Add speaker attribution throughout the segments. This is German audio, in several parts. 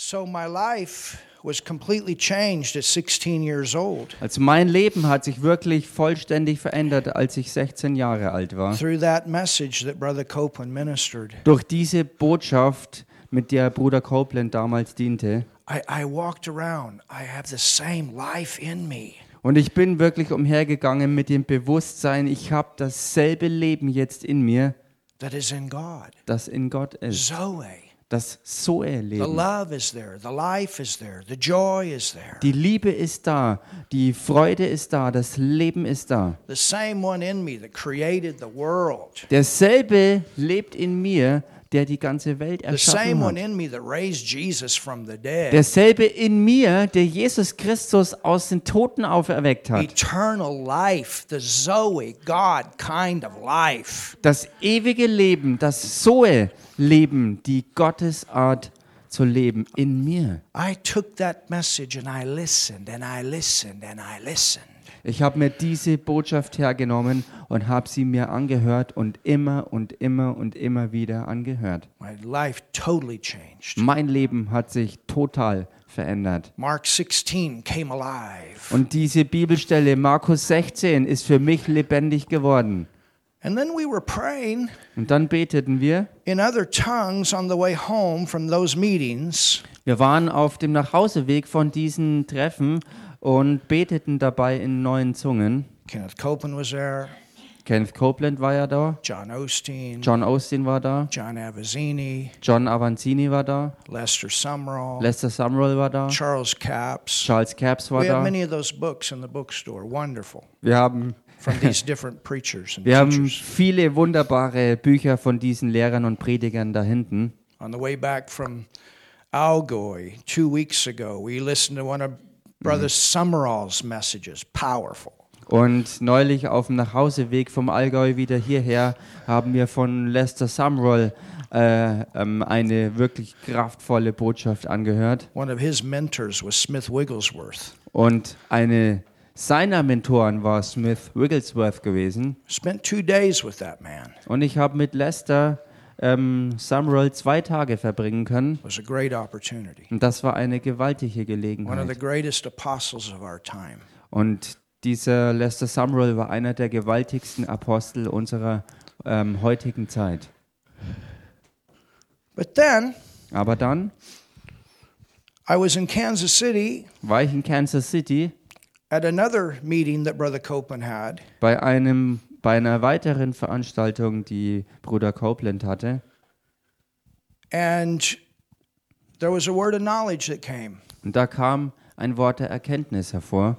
Speaker 1: So my life was completely changed at 16 years old
Speaker 2: Also mein Leben hat sich wirklich vollständig verändert, als ich 16 Jahre alt war.
Speaker 1: through that message that Brother Copeland ministered.
Speaker 2: Durch diese Botschaft, mit der Bruder Copeland damals diente.
Speaker 1: I, I walked around. I have the same life in me.
Speaker 2: Und ich bin wirklich umhergegangen mit dem Bewusstsein, ich habe dasselbe Leben jetzt in mir,
Speaker 1: that is in God.
Speaker 2: das in Gott ist.
Speaker 1: Zoe.
Speaker 2: Das Zoe
Speaker 1: The
Speaker 2: Leben.
Speaker 1: love is there. The life is there. The joy is there.
Speaker 2: Die Liebe ist da, die Freude ist da, das Leben ist da.
Speaker 1: The same one in me that created the world.
Speaker 2: Derselbe lebt in mir, der die ganze Welt erschaffen hat. Derselbe in mir, der Jesus Christus aus den Toten auferweckt hat.
Speaker 1: Eternal life, the Zoe, God kind of life.
Speaker 2: Das ewige Leben, das Zoe-Leben, die Gottesart zu leben in mir.
Speaker 1: I took that message and I listened and I listened and I listened.
Speaker 2: Ich habe mir diese Botschaft hergenommen und habe sie mir angehört und immer und immer und immer wieder angehört.
Speaker 1: My life totally changed.
Speaker 2: Mein Leben hat sich total verändert.
Speaker 1: Mark 16 came alive.
Speaker 2: Und diese Bibelstelle Markus 16 ist für mich lebendig geworden.
Speaker 1: And then we were praying
Speaker 2: Und dann beteten wir.
Speaker 1: in other tongues on the way home from those meetings.
Speaker 2: Wir waren auf dem Nachhauseweg von diesen Treffen und beteten dabei in neuen Zungen.
Speaker 1: Kenneth Copeland was there,
Speaker 2: Kenneth Copeland war ja da,
Speaker 1: John Osteen,
Speaker 2: John Austin war da,
Speaker 1: John Avazzini,
Speaker 2: John Avanzini war da,
Speaker 1: Lester Sumrall,
Speaker 2: Lester Sumrall war da,
Speaker 1: Charles Capps.
Speaker 2: Charles Capps war
Speaker 1: We
Speaker 2: da.
Speaker 1: many of those books in the bookstore. Wonderful.
Speaker 2: Wir haben,
Speaker 1: From these different preachers and
Speaker 2: wir haben viele wunderbare Bücher von diesen Lehrern und Predigern da hinten.
Speaker 1: On the way back from Algoy two weeks ago, we listened to one of Brother Summerall's messages. Powerful.
Speaker 2: Und neulich auf dem Nachhauseweg vom Allgäu wieder hierher haben wir von Lester Sumrall äh, ähm, eine wirklich kraftvolle Botschaft angehört.
Speaker 1: One of his mentors was Smith Wigglesworth.
Speaker 2: Und eine seiner Mentoren war Smith Wigglesworth gewesen.
Speaker 1: Spent two days with that man.
Speaker 2: Und ich habe mit Lester ähm, Sumrall zwei Tage verbringen können.
Speaker 1: It was a great opportunity.
Speaker 2: Und das war eine gewaltige
Speaker 1: One of the
Speaker 2: Gelegenheit.
Speaker 1: greatest apostles of our time.
Speaker 2: Und dieser Lester Sumrall war einer der gewaltigsten Apostel unserer ähm, heutigen Zeit.
Speaker 1: But then
Speaker 2: Aber dann
Speaker 1: I was in Kansas City
Speaker 2: war ich in Kansas City
Speaker 1: at another meeting that Brother Copeland had,
Speaker 2: bei einem bei einer weiteren Veranstaltung, die Bruder Copeland hatte.
Speaker 1: and there was a word of knowledge that came.
Speaker 2: Und da kam ein Wort der Erkenntnis hervor.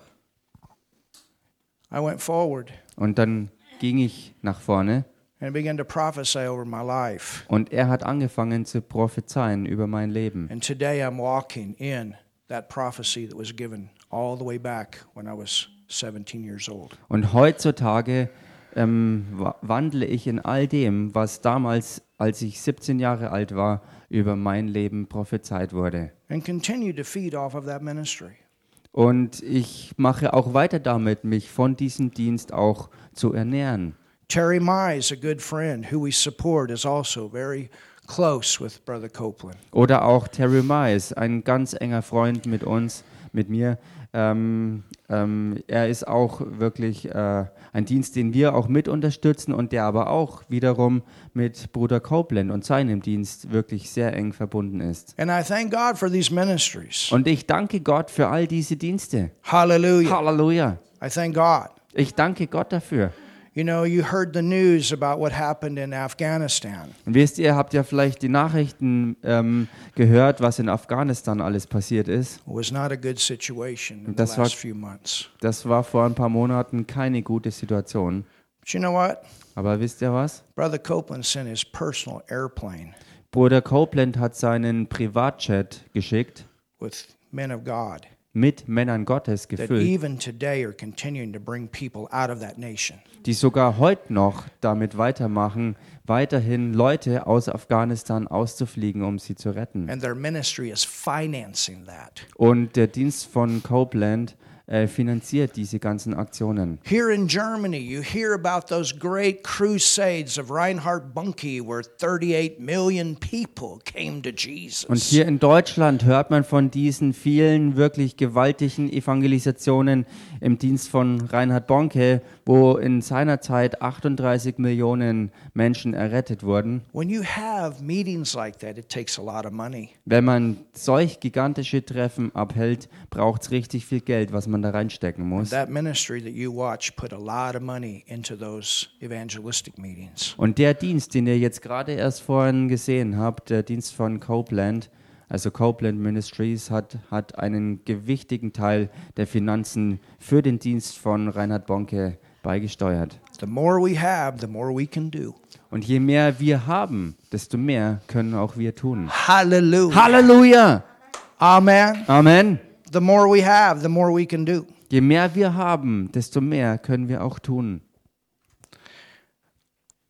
Speaker 1: I went forward
Speaker 2: Und dann ging ich nach vorne
Speaker 1: and began to prophesy over my life.
Speaker 2: und er hat angefangen zu prophezeien über mein Leben.
Speaker 1: And today I'm walking in that prophecy that was given all the way back when I was 17 years old.
Speaker 2: Und heutzutage ähm, wa- wandle ich in all dem, was damals, als ich 17 Jahre alt war, über mein Leben prophezeit wurde.
Speaker 1: And continue to feed off of that ministry.
Speaker 2: Und ich mache auch weiter damit, mich von diesem Dienst auch zu ernähren.
Speaker 1: Terry Mize, a good friend who we support, is also very close with Brother Copeland.
Speaker 2: Oder auch Terry Mize, ein ganz enger Freund mit uns, mit mir. Ähm, ähm, er ist auch wirklich äh, ein Dienst, den wir auch mit unterstützen und der aber auch wiederum mit Bruder Copeland und seinem Dienst wirklich sehr eng verbunden ist.
Speaker 1: And I thank God for these ministries.
Speaker 2: Und ich danke Gott für all diese Dienste. Halleluja.
Speaker 1: I thank God.
Speaker 2: Ich danke Gott dafür.
Speaker 1: You know, you heard the news about what happened in Afghanistan.
Speaker 2: Und wisst ihr, habt ja vielleicht die Nachrichten ähm, gehört, was in Afghanistan alles passiert ist.
Speaker 1: It was not a good situation in the
Speaker 2: Das war-
Speaker 1: last few months.
Speaker 2: Das war vor ein paar Monaten keine gute Situation.
Speaker 1: But you know what?
Speaker 2: Aber wisst ihr was?
Speaker 1: Brother Copeland sent his personal airplane
Speaker 2: Bruder Copeland hat seinen Privatjet geschickt
Speaker 1: with men of God
Speaker 2: mit Männern Gottes gefüllt,
Speaker 1: even today are continuing to bring people out of that nation.
Speaker 2: die sogar heute noch damit weitermachen, weiterhin Leute aus Afghanistan auszufliegen, um sie zu retten.
Speaker 1: And their ministry is financing that.
Speaker 2: Und der Dienst von Copeland äh, finanziert diese ganzen Aktionen.
Speaker 1: Here in Germany, you hear about those great crusades of Reinhard Bunke, where 38 million people came to Jesus.
Speaker 2: Und hier in Deutschland hört man von diesen vielen wirklich gewaltigen Evangelisationen im Dienst von Reinhard Bonke, wo in seiner Zeit 38 Millionen Menschen errettet wurden.
Speaker 1: when you have meetings like that, it takes a lot of money.
Speaker 2: Wenn man solch gigantische Treffen abhält, braucht es richtig viel Geld, was man da reinstecken muss.
Speaker 1: That ministry that you watch put a lot of money into those evangelistic meetings.
Speaker 2: Und der Dienst, den ihr jetzt gerade erst vorhin gesehen habt, der Dienst von Copeland, also Copeland Ministries, hat, hat einen gewichtigen Teil der Finanzen für den Dienst von Reinhard Bonke beigesteuert.
Speaker 1: The more we have, the more we can do.
Speaker 2: Und je mehr wir haben, desto mehr können auch wir tun.
Speaker 1: Hallelujah.
Speaker 2: Halleluja!
Speaker 1: Amen.
Speaker 2: Amen!
Speaker 1: The more we have, the more we can do.
Speaker 2: Je mehr wir haben, desto mehr können wir auch tun.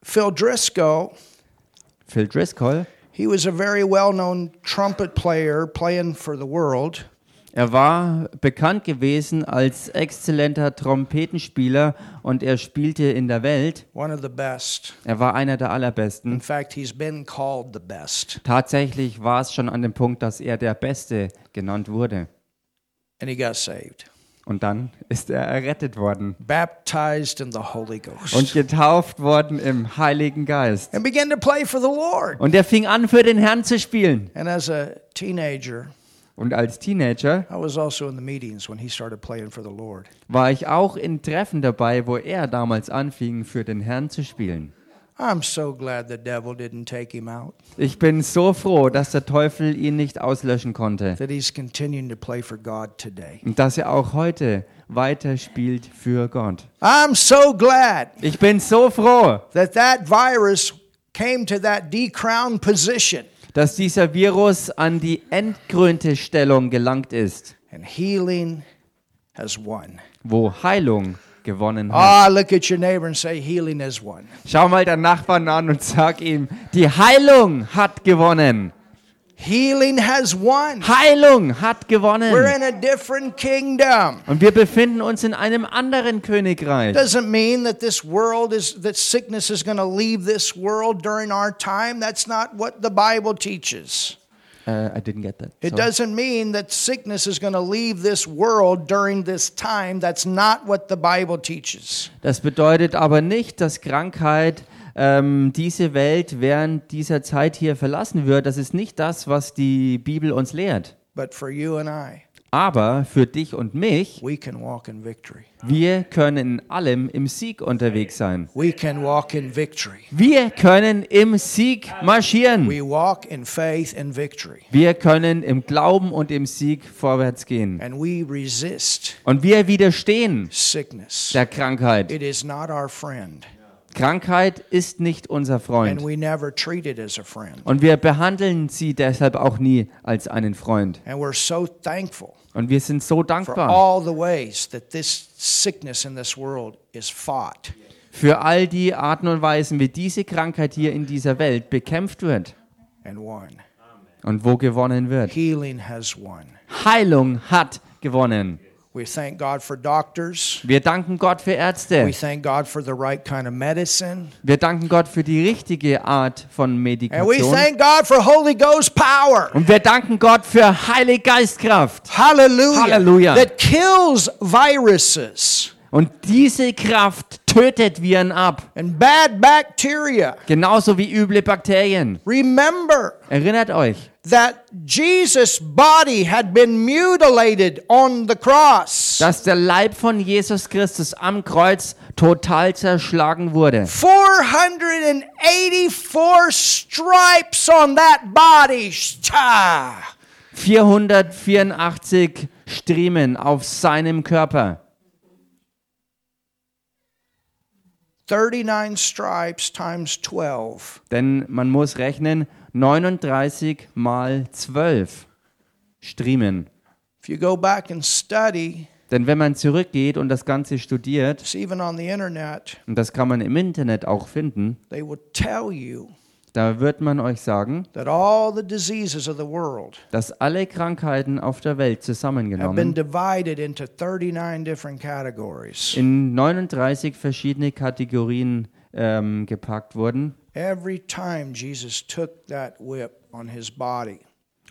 Speaker 1: Phil Driscoll,
Speaker 2: Phil Driscoll,
Speaker 1: he was a very well known trumpet player playing for the world.
Speaker 2: er war bekannt gewesen als exzellenter Trompetenspieler und er spielte in der Welt.
Speaker 1: One of the best.
Speaker 2: Er war einer der
Speaker 1: In
Speaker 2: allerbesten.
Speaker 1: fact, he's been called the best.
Speaker 2: Tatsächlich war es schon an dem Punkt, dass er der Beste genannt wurde.
Speaker 1: And he got saved,
Speaker 2: Und dann ist er errettet worden
Speaker 1: baptized in the Holy Ghost,
Speaker 2: und getauft worden im Heiligen Geist.
Speaker 1: and began to play for the Lord.
Speaker 2: Und er fing an, für den Herrn zu spielen.
Speaker 1: And as a teenager,
Speaker 2: Und als Teenager
Speaker 1: I was also in the meetings when he started playing for the Lord.
Speaker 2: war ich auch in Treffen dabei, wo er damals anfing, für den Herrn zu spielen.
Speaker 1: I'm so glad the devil didn't take him out,
Speaker 2: Ich bin so froh, dass der Teufel ihn nicht auslöschen konnte
Speaker 1: that he's continuing to play for God today.
Speaker 2: und dass er auch heute weiter spielt für Gott.
Speaker 1: I'm so glad
Speaker 2: Ich bin so froh,
Speaker 1: that that virus came to that decrowned position
Speaker 2: dass dieser Virus an die entkrönte Stellung gelangt ist,
Speaker 1: and healing has won.
Speaker 2: wo Heilung gewonnen hat.
Speaker 1: Ah, look at your neighbor and say, Healing has won.
Speaker 2: Schau mal deinen Nachbarn an und sag ihm, die Heilung hat gewonnen.
Speaker 1: Healing has won.
Speaker 2: Heilung hat gewonnen.
Speaker 1: We're in a different kingdom.
Speaker 2: Und wir befinden uns in einem anderen Königreich.
Speaker 1: Doesn't mean that this world is, that sickness is going to leave this world during our time. That's not what the Bible teaches.
Speaker 2: Uh, I didn't get that.
Speaker 1: It
Speaker 2: Sorry.
Speaker 1: doesn't mean that sickness is going to leave this world during this time. That's not what the Bible teaches.
Speaker 2: Das bedeutet aber nicht, dass Krankheit ähm, diese Welt während dieser Zeit hier verlassen wird. Das ist nicht das, was die Bibel uns lehrt.
Speaker 1: But for you and I,
Speaker 2: Aber für dich und mich, wir können in allem im Sieg unterwegs sein.
Speaker 1: We can walk in victory.
Speaker 2: Wir können im Sieg marschieren.
Speaker 1: We walk in faith and victory.
Speaker 2: Wir können im Glauben und im Sieg vorwärts gehen.
Speaker 1: And we resist
Speaker 2: Und wir widerstehen der Krankheit.
Speaker 1: It is not our friend.
Speaker 2: Krankheit ist nicht unser
Speaker 1: And
Speaker 2: Freund.
Speaker 1: we never treat it as a friend.
Speaker 2: Und wir behandeln sie deshalb auch nie als einen Freund.
Speaker 1: And we're so thankful
Speaker 2: Und wir sind so dankbar
Speaker 1: all the ways that this sickness in this world is fought.
Speaker 2: für all die Arten und Weisen, wie diese Krankheit hier in dieser Welt bekämpft wird
Speaker 1: and won.
Speaker 2: und wo gewonnen wird.
Speaker 1: Healing has won.
Speaker 2: Heilung hat gewonnen.
Speaker 1: We thank God for doctors.
Speaker 2: Wir danken Gott für
Speaker 1: We
Speaker 2: Ärzte.
Speaker 1: thank God for the right kind of medicine.
Speaker 2: Wir danken Gott für die richtige Art von
Speaker 1: And we
Speaker 2: Medikation.
Speaker 1: thank God for Holy Ghost power.
Speaker 2: Und wir danken Gott für Heilige Geistkraft.
Speaker 1: Hallelujah.
Speaker 2: Hallelujah.
Speaker 1: That kills viruses
Speaker 2: Und diese Kraft tötet Viren ab.
Speaker 1: and bad bacteria.
Speaker 2: Genauso wie üble Bakterien.
Speaker 1: Remember
Speaker 2: Erinnert euch,
Speaker 1: that Jesus' body had been mutilated on the cross.
Speaker 2: dass der Leib von Jesus Christus am Kreuz total zerschlagen wurde.
Speaker 1: 484 stripes on that body. Cha.
Speaker 2: 484 Striemen auf seinem Körper.
Speaker 1: 39 stripes times 12.
Speaker 2: Denn man muss rechnen, 39 mal 12 Striemen.
Speaker 1: If you go back and study,
Speaker 2: Denn wenn man zurückgeht und das Ganze studiert,
Speaker 1: it's even on the internet,
Speaker 2: und das kann man im Internet auch finden,
Speaker 1: they will tell you
Speaker 2: Da wird man euch sagen, dass alle Krankheiten auf der Welt zusammengenommen
Speaker 1: divided into 39 different categories.
Speaker 2: in 39 verschiedene Kategorien ähm, gepackt wurden.
Speaker 1: Every time Jesus took that whip on his body,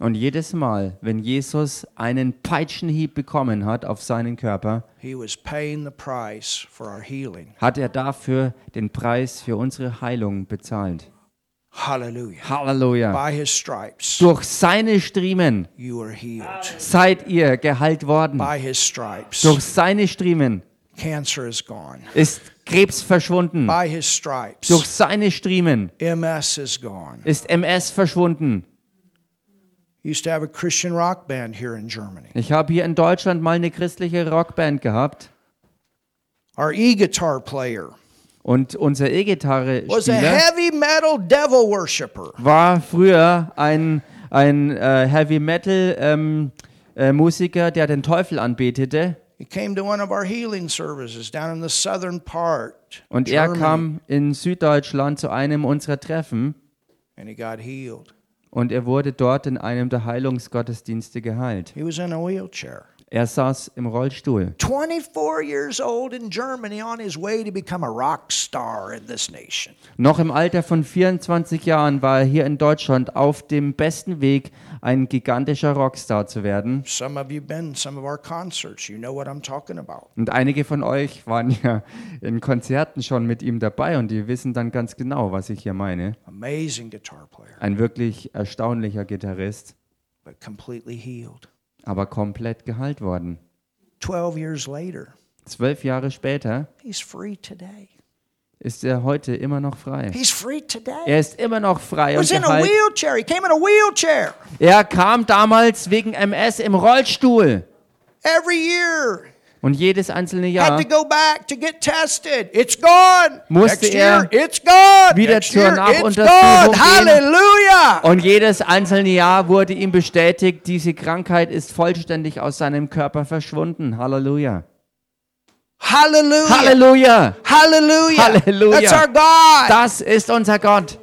Speaker 2: Und jedes Mal, wenn Jesus einen Peitschenhieb bekommen hat auf seinen Körper, hat er dafür den Preis für unsere Heilung bezahlt.
Speaker 1: Hallelujah.
Speaker 2: Halleluja.
Speaker 1: By his stripes,
Speaker 2: Durch seine Striemen
Speaker 1: you are healed.
Speaker 2: seid ihr geheilt worden.
Speaker 1: By his stripes,
Speaker 2: Durch seine Striemen
Speaker 1: cancer is gone.
Speaker 2: ist Krebs verschwunden.
Speaker 1: By his stripes,
Speaker 2: Durch seine Striemen
Speaker 1: MS is gone.
Speaker 2: ist MS verschwunden.
Speaker 1: Used to have a Christian rock band here in Germany.
Speaker 2: Ich habe hier in Deutschland mal eine christliche Rockband gehabt
Speaker 1: Our e-guitar player
Speaker 2: und unser
Speaker 1: was a
Speaker 2: E-Gitarre-Spieler
Speaker 1: heavy metal devil worshiper.
Speaker 2: war früher ein, ein äh, Heavy Metal ähm, äh, Musiker, der den Teufel anbetete.
Speaker 1: He came to one of our healing services down in the southern part,
Speaker 2: Und er
Speaker 1: Germany,
Speaker 2: kam in Süddeutschland zu einem unserer Treffen
Speaker 1: and he got healed.
Speaker 2: und er wurde dort in einem der Heilungsgottesdienste geheilt.
Speaker 1: He was in a wheelchair.
Speaker 2: Er saß im Rollstuhl.
Speaker 1: 24 years old in Germany on his way to become a rock star in this nation.
Speaker 2: Noch im Alter von 24 Jahren war er hier in Deutschland auf dem besten Weg, ein gigantischer Rockstar zu werden.
Speaker 1: Some of you been some of our concerts. You know what I'm talking about.
Speaker 2: Und einige von euch waren ja in Konzerten schon mit ihm dabei und die wissen dann ganz genau, was ich hier meine.
Speaker 1: Amazing guitar player,
Speaker 2: Ein wirklich erstaunlicher Gitarrist,
Speaker 1: but completely healed.
Speaker 2: Aber komplett geheilt worden.
Speaker 1: 12 years later,
Speaker 2: Zwölf Jahre später
Speaker 1: he's free today.
Speaker 2: ist er heute immer noch frei.
Speaker 1: He's free today.
Speaker 2: Er ist immer noch frei und
Speaker 1: was in a
Speaker 2: geheilt.
Speaker 1: wheelchair. He came in a wheelchair.
Speaker 2: Er kam damals wegen MS im Rollstuhl.
Speaker 1: Every year,
Speaker 2: Und jedes einzelne Jahr. Musste er wieder zur Nachuntersuchung.
Speaker 1: Hallelujah.
Speaker 2: Und jedes einzelne Jahr wurde ihm bestätigt, diese Krankheit ist vollständig aus seinem Körper verschwunden. Halleluja. Halleluja.
Speaker 1: That's our God.
Speaker 2: Das ist unser Gott.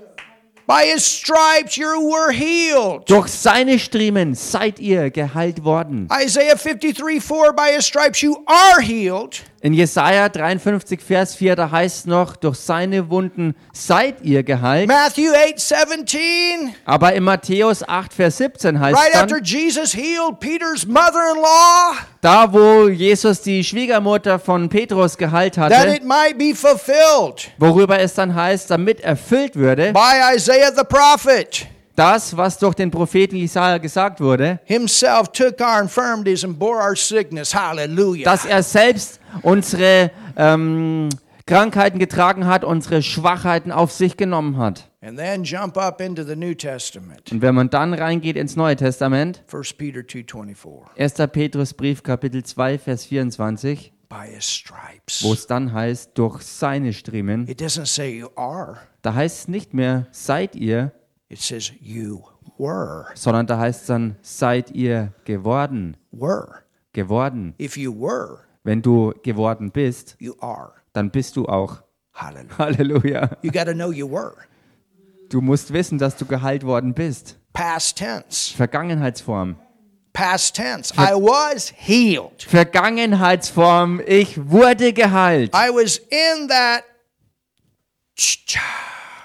Speaker 1: By his stripes you were healed.
Speaker 2: Durch seine Striemen seid ihr geheilt worden.
Speaker 1: Isaiah 53 4, by his stripes you are healed.
Speaker 2: In Jesaja 53, Vers 4, da heißt es noch, durch seine Wunden seid ihr geheilt.
Speaker 1: Matthew 8 17,
Speaker 2: Aber in Matthäus 8, Vers 17 heißt
Speaker 1: right
Speaker 2: es
Speaker 1: after
Speaker 2: dann,
Speaker 1: Jesus healed Peter's mother in law,
Speaker 2: da wo Jesus die Schwiegermutter von Petrus geheilt
Speaker 1: that
Speaker 2: hatte,
Speaker 1: it might be fulfilled
Speaker 2: worüber es dann heißt, damit erfüllt würde,
Speaker 1: by Isaiah the prophet.
Speaker 2: Das, was durch den Propheten Jesaja gesagt wurde,
Speaker 1: Himself took our infirmities and bore our sickness. Hallelujah.
Speaker 2: dass er selbst unsere ähm, Krankheiten getragen hat, unsere Schwachheiten auf sich genommen hat.
Speaker 1: and then jump up into the New Testament.
Speaker 2: Und wenn man dann reingeht ins Neue Testament,
Speaker 1: 1 Peter 2:24.
Speaker 2: 1. Petrusbrief Kapitel 2 Vers 24,
Speaker 1: By his stripes.
Speaker 2: wo es dann heißt, durch seine Striemen,
Speaker 1: It doesn't say you are.
Speaker 2: da heißt es nicht mehr seid ihr,
Speaker 1: It says you were.
Speaker 2: sondern da heißt es dann seid ihr geworden,
Speaker 1: Were.
Speaker 2: geworden.
Speaker 1: If you were,
Speaker 2: Wenn du geworden bist,
Speaker 1: you are.
Speaker 2: dann bist du auch.
Speaker 1: Hallelujah.
Speaker 2: Halleluja.
Speaker 1: You got to know you were.
Speaker 2: Du musst wissen, dass du geheilt worden bist.
Speaker 1: Past tense.
Speaker 2: Vergangenheitsform.
Speaker 1: Past tense. I was healed.
Speaker 2: Vergangenheitsform, ich wurde geheilt.
Speaker 1: I was in that.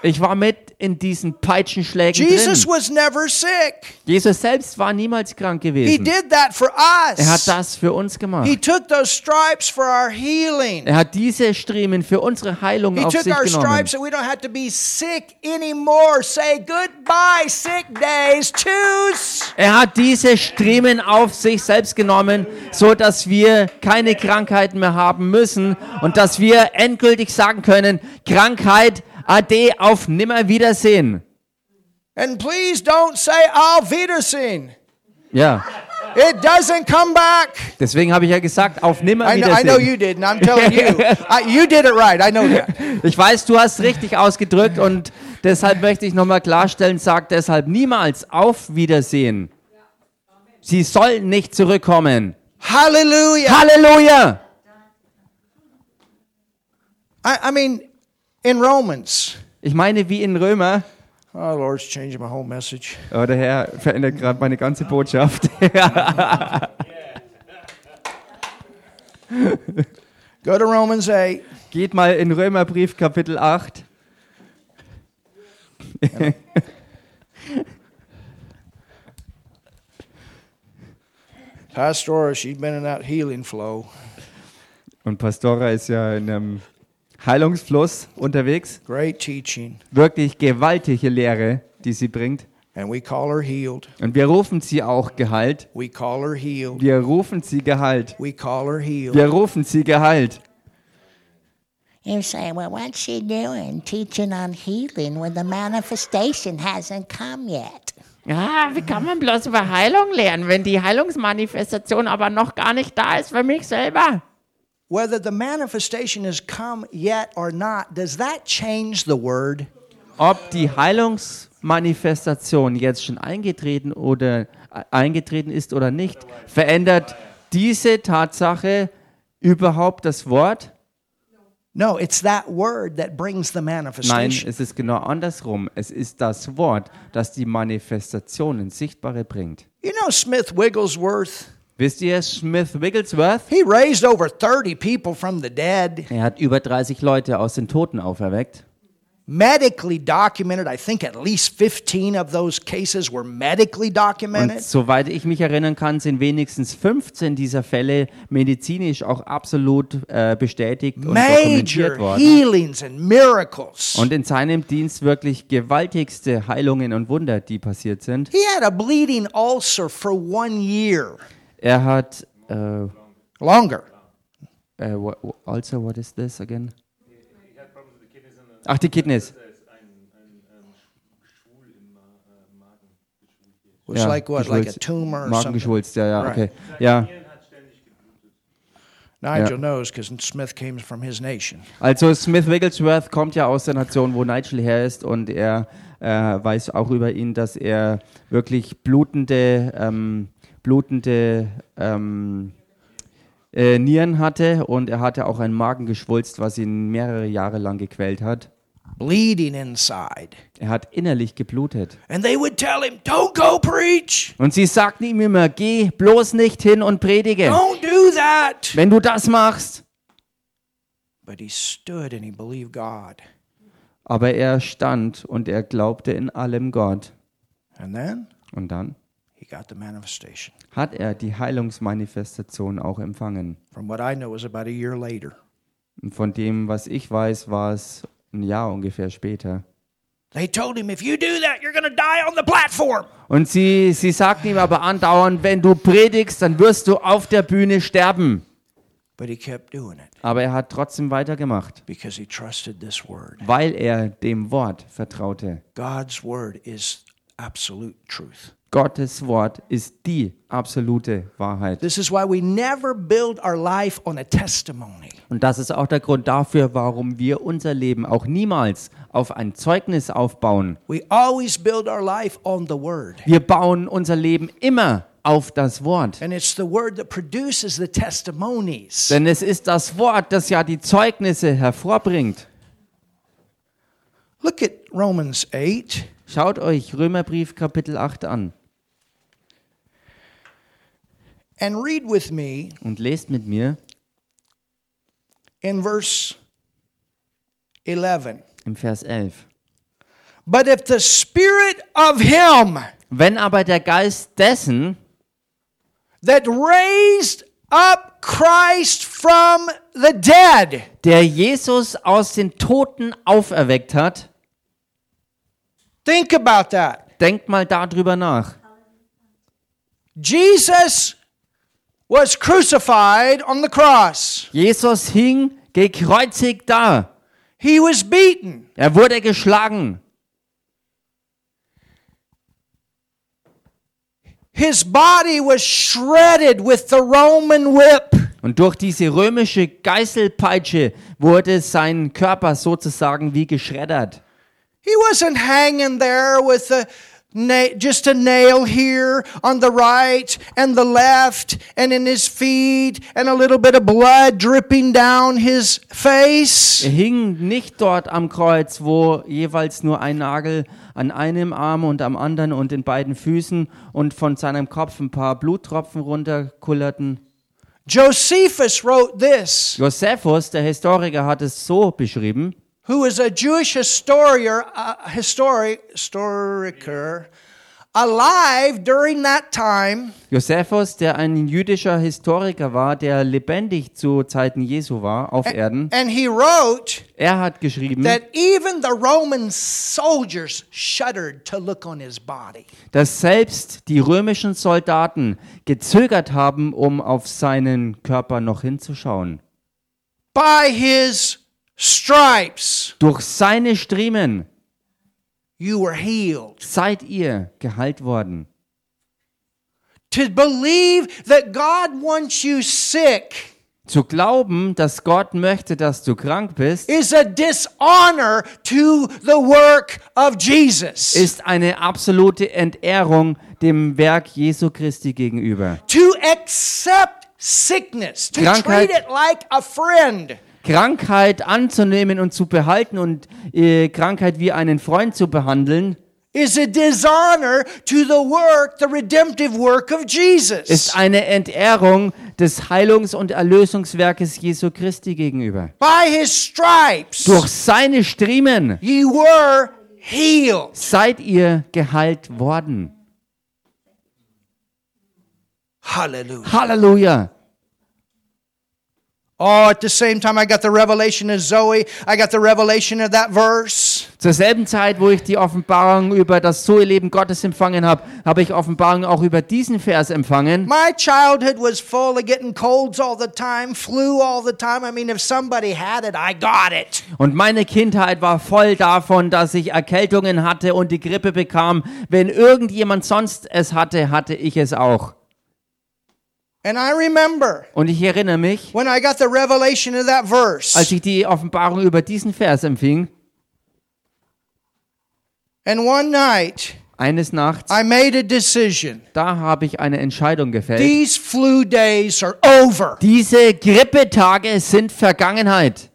Speaker 2: Ich war mit in diesen Peitschenschlägen
Speaker 1: Jesus
Speaker 2: drin.
Speaker 1: was never sick.
Speaker 2: Jesus selbst war niemals krank
Speaker 1: He
Speaker 2: gewesen.
Speaker 1: did that for
Speaker 2: Er hat
Speaker 1: us.
Speaker 2: das für uns gemacht.
Speaker 1: He took those stripes for our healing.
Speaker 2: Er hat diese Striemen für unsere Heilung
Speaker 1: He
Speaker 2: auf
Speaker 1: took
Speaker 2: sich
Speaker 1: our
Speaker 2: genommen.
Speaker 1: stripes so we don't have to be sick anymore. Say goodbye, sick days. Tschüss.
Speaker 2: Er hat diese Striemen auf sich selbst genommen, so dass wir keine Krankheiten mehr haben müssen und dass wir endgültig sagen können, Krankheit, ade, auf Nimmerwiedersehen.
Speaker 1: And please don't say Auf Wiedersehen.
Speaker 2: Ja,
Speaker 1: It doesn't come back.
Speaker 2: deswegen habe ich ja gesagt, auf
Speaker 1: I know, I know
Speaker 2: Nimmerwiedersehen.
Speaker 1: you did, and I'm telling you, I, you did it right. I know that.
Speaker 2: Ich weiß, du hast richtig ausgedrückt und deshalb möchte ich nochmal klarstellen, sag deshalb niemals auf Wiedersehen. Sie sollen nicht zurückkommen.
Speaker 1: Hallelujah.
Speaker 2: Halleluja!
Speaker 1: I, I mean, in Romans,
Speaker 2: Ich meine, wie in Römer,
Speaker 1: Oh, Lord's changing my whole message.
Speaker 2: Oh, der Herr verändert gerade meine ganze Botschaft.
Speaker 1: Go to Romans 8.
Speaker 2: Geht mal in Römerbrief Kapitel 8.
Speaker 1: Pastora, she's been in that healing flow.
Speaker 2: Und Pastora ist ja in einem Heilungsfluss unterwegs.
Speaker 1: Great teaching.
Speaker 2: Wirklich gewaltige Lehre, die sie bringt.
Speaker 1: And we call her healed.
Speaker 2: Und wir rufen sie auch geheilt.
Speaker 1: We call her healed.
Speaker 2: Wir rufen sie geheilt.
Speaker 1: We call her healed.
Speaker 2: Wir rufen sie geheilt.
Speaker 3: You say, well, what's she doing teaching on healing when the manifestation hasn't come yet?
Speaker 4: Ja, wie kann man bloß über Heilung lernen, wenn die Heilungsmanifestation aber noch gar nicht da ist für mich selber?
Speaker 1: Whether the manifestation has come yet or not, does that change the word?
Speaker 2: Ob die Heilungsmanifestation jetzt schon eingetreten oder äh, eingetreten ist oder nicht, verändert diese Tatsache überhaupt das Wort?
Speaker 1: No, it's that word that brings the
Speaker 2: Nein,
Speaker 1: manifestation.
Speaker 2: es ist genau andersrum. Es ist das Wort, das die Manifestationen sichtbare bringt.
Speaker 1: You know Smith Wigglesworth?
Speaker 2: Wisst ihr, Smith Wigglesworth?
Speaker 1: He raised over 30 people from the dead.
Speaker 2: Er hat über 30 Leute aus den Toten auferweckt.
Speaker 1: Medically documented. I think at least 15 of those cases were medically
Speaker 2: Und
Speaker 1: documented.
Speaker 2: soweit ich mich erinnern kann, sind wenigstens 15 dieser Fälle medizinisch auch absolut äh, bestätigt und dokumentiert
Speaker 1: Major
Speaker 2: worden.
Speaker 1: healings and miracles.
Speaker 2: Und in seinem Dienst wirklich gewaltigste Heilungen und Wunder, die passiert sind.
Speaker 1: He had a bleeding ulcer for one year.
Speaker 2: Er hat, äh,
Speaker 1: Longer.
Speaker 2: äh, wha- wha- also, what is this again? Ach, die Kidneys.
Speaker 1: Was
Speaker 2: Ja,
Speaker 1: like what? Like a tumor.
Speaker 2: Magengeschwulst, ja, ja, okay. Ja,
Speaker 1: Nigel knows because Smith came from his nation.
Speaker 2: also Smith Wigglesworth kommt ja aus der Nation, wo Nigel her ist und er äh, weiß auch über ihn, dass er wirklich blutende, ähm, blutende ähm, äh, Nieren hatte und er hatte auch ein Magengeschwulst, was ihn mehrere Jahre lang gequält hat.
Speaker 1: Bleeding inside.
Speaker 2: Er hat innerlich geblutet.
Speaker 1: And they would tell him, Don't go preach.
Speaker 2: Und sie sagten ihm immer, geh bloß nicht hin und predige.
Speaker 1: Don't do that.
Speaker 2: Wenn du das machst.
Speaker 1: But he stood and he believed God.
Speaker 2: Aber er stand und er glaubte in allem Gott.
Speaker 1: And then
Speaker 2: Und dann
Speaker 1: he got the manifestation.
Speaker 2: hat er die Heilungsmanifestation auch empfangen.
Speaker 1: From what I know was about a year later.
Speaker 2: Und von dem, was ich weiß, war es ein Jahr ungefähr später.
Speaker 1: They told him, If you do that, you're going to die on the platform.
Speaker 2: Und sie, sie sagten ihm aber andauernd, wenn du predigst, dann wirst du auf der Bühne sterben.
Speaker 1: But he kept doing it
Speaker 2: Aber er hat trotzdem weitergemacht,
Speaker 1: because he trusted this word.
Speaker 2: weil er dem Wort vertraute.
Speaker 1: God's word is absolute truth.
Speaker 2: Gottes Wort ist die absolute Wahrheit.
Speaker 1: This is why we never build our life on a testimony.
Speaker 2: Und das ist auch der Grund dafür, warum wir unser Leben auch niemals auf ein Zeugnis aufbauen.
Speaker 1: We always build our life on the word.
Speaker 2: Wir bauen unser Leben immer auf das Wort.
Speaker 1: And it's the word that produces the testimonies.
Speaker 2: Denn es ist das Wort, das ja die Zeugnisse hervorbringt.
Speaker 1: Look at Romans 8
Speaker 2: Schaut euch Römerbrief Kapitel 8 an
Speaker 1: and read with me
Speaker 2: und lest mit mir
Speaker 1: in verse 11.
Speaker 2: im Vers 11.
Speaker 1: But if the spirit of him
Speaker 2: Wenn aber der Geist dessen,
Speaker 1: that raised up Christ from the dead,
Speaker 2: der Jesus aus den Toten auferweckt hat,
Speaker 1: think about that.
Speaker 2: denkt mal darüber nach.
Speaker 1: Jesus was crucified on the cross.
Speaker 2: Jesus hing gekreuzigt da.
Speaker 1: He was beaten.
Speaker 2: Er wurde geschlagen.
Speaker 1: His body was shredded with the Roman whip.
Speaker 2: Und durch diese römische Geißelpeitsche wurde sein Körper sozusagen wie geschreddert.
Speaker 1: He wasn't hanging there with the Na- just a nail here on the right and the left, and in his feet, and a little bit of blood dripping down his face.
Speaker 2: Er hing nicht dort am Kreuz, wo jeweils nur ein Nagel an einem Arm und am anderen und in beiden Füßen und von seinem Kopf ein paar Bluttropfen runterkullerten.
Speaker 1: Josephus wrote this,
Speaker 2: Josephus, der Historiker, hat es so beschrieben.
Speaker 1: Who was a Jewish historier, uh, histori- historiker, alive during that time.
Speaker 2: Josephus, der ein jüdischer Historiker war, der lebendig zu Zeiten Jesu war auf Erden,
Speaker 1: And he wrote
Speaker 2: er hat geschrieben,
Speaker 1: that even the Roman soldiers shuddered to look on his body.
Speaker 2: dass selbst die römischen Soldaten gezögert haben, um auf seinen Körper noch hinzuschauen.
Speaker 1: By his stripes,
Speaker 2: Durch seine Striemen
Speaker 1: you were healed.
Speaker 2: seid ihr geheilt worden.
Speaker 1: To believe that God wants you sick
Speaker 2: Zu glauben, dass Gott möchte, dass du krank bist,
Speaker 1: is a dishonor to the work of Jesus.
Speaker 2: ist eine absolute Entehrung dem Werk Jesu Christi gegenüber.
Speaker 1: to accept sickness, to
Speaker 2: Krankheit.
Speaker 1: treat it like a friend.
Speaker 2: Krankheit anzunehmen und zu behalten und äh, Krankheit wie einen Freund zu behandeln,
Speaker 1: is a dishonor to the work, the redemptive work of Jesus.
Speaker 2: ist eine Entehrung des Heilungs- und Erlösungswerkes Jesu Christi gegenüber.
Speaker 1: By his stripes,
Speaker 2: Durch seine Striemen
Speaker 1: ye were healed.
Speaker 2: seid ihr geheilt worden.
Speaker 1: Hallelujah.
Speaker 2: Halleluja.
Speaker 1: Oh, at the same time, I got the revelation of Zoe. I got the revelation of that verse.
Speaker 2: Zur selben Zeit, wo ich die Offenbarung über das Zoe-Leben Gottes empfangen habe, habe ich Offenbarung auch über diesen Vers empfangen.
Speaker 1: My childhood was full of getting colds all the time, flu all the time. I mean, if somebody had it, I got it.
Speaker 2: Und meine Kindheit war voll davon, dass ich Erkältungen hatte und die Grippe bekam. Wenn irgendjemand sonst es hatte, hatte ich es auch.
Speaker 1: And I remember
Speaker 2: Und ich erinnere mich,
Speaker 1: when I got the revelation of that verse.
Speaker 2: als ich die Offenbarung über diesen Vers empfing,
Speaker 1: And one night,
Speaker 2: eines Nachts,
Speaker 1: I made a decision.
Speaker 2: da habe ich eine Entscheidung gefällt.
Speaker 1: These flu days are over.
Speaker 2: Diese Grippetage sind Vergangenheit.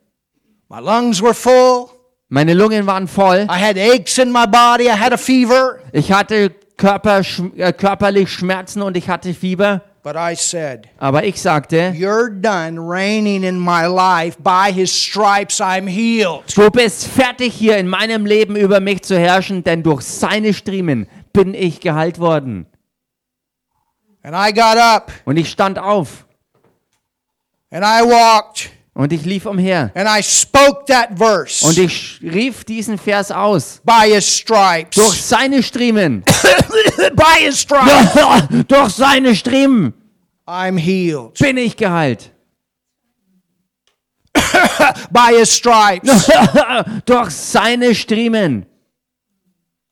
Speaker 1: My lungs were full.
Speaker 2: Meine Lungen waren voll.
Speaker 1: I had aches in my body. I had a fever.
Speaker 2: Ich hatte Körper, äh, körperlich Schmerzen und ich hatte Fieber.
Speaker 1: But I said,
Speaker 2: Aber ich sagte,
Speaker 1: You're done reigning in my life. By his stripes, I'm healed.
Speaker 2: du bist fertig hier in meinem Leben über mich zu herrschen, denn durch seine Striemen bin ich geheilt worden.
Speaker 1: And I got up
Speaker 2: Und ich stand auf
Speaker 1: and I walked
Speaker 2: und ich lief umher.
Speaker 1: and I spoke that verse.
Speaker 2: Und ich rief diesen Vers aus.
Speaker 1: By his stripes.
Speaker 2: Durch seine Striemen.
Speaker 1: By his stripes,
Speaker 2: durch seine Striemen
Speaker 1: I'm healed.
Speaker 2: bin ich geheilt.
Speaker 1: By his stripes,
Speaker 2: durch seine Striemen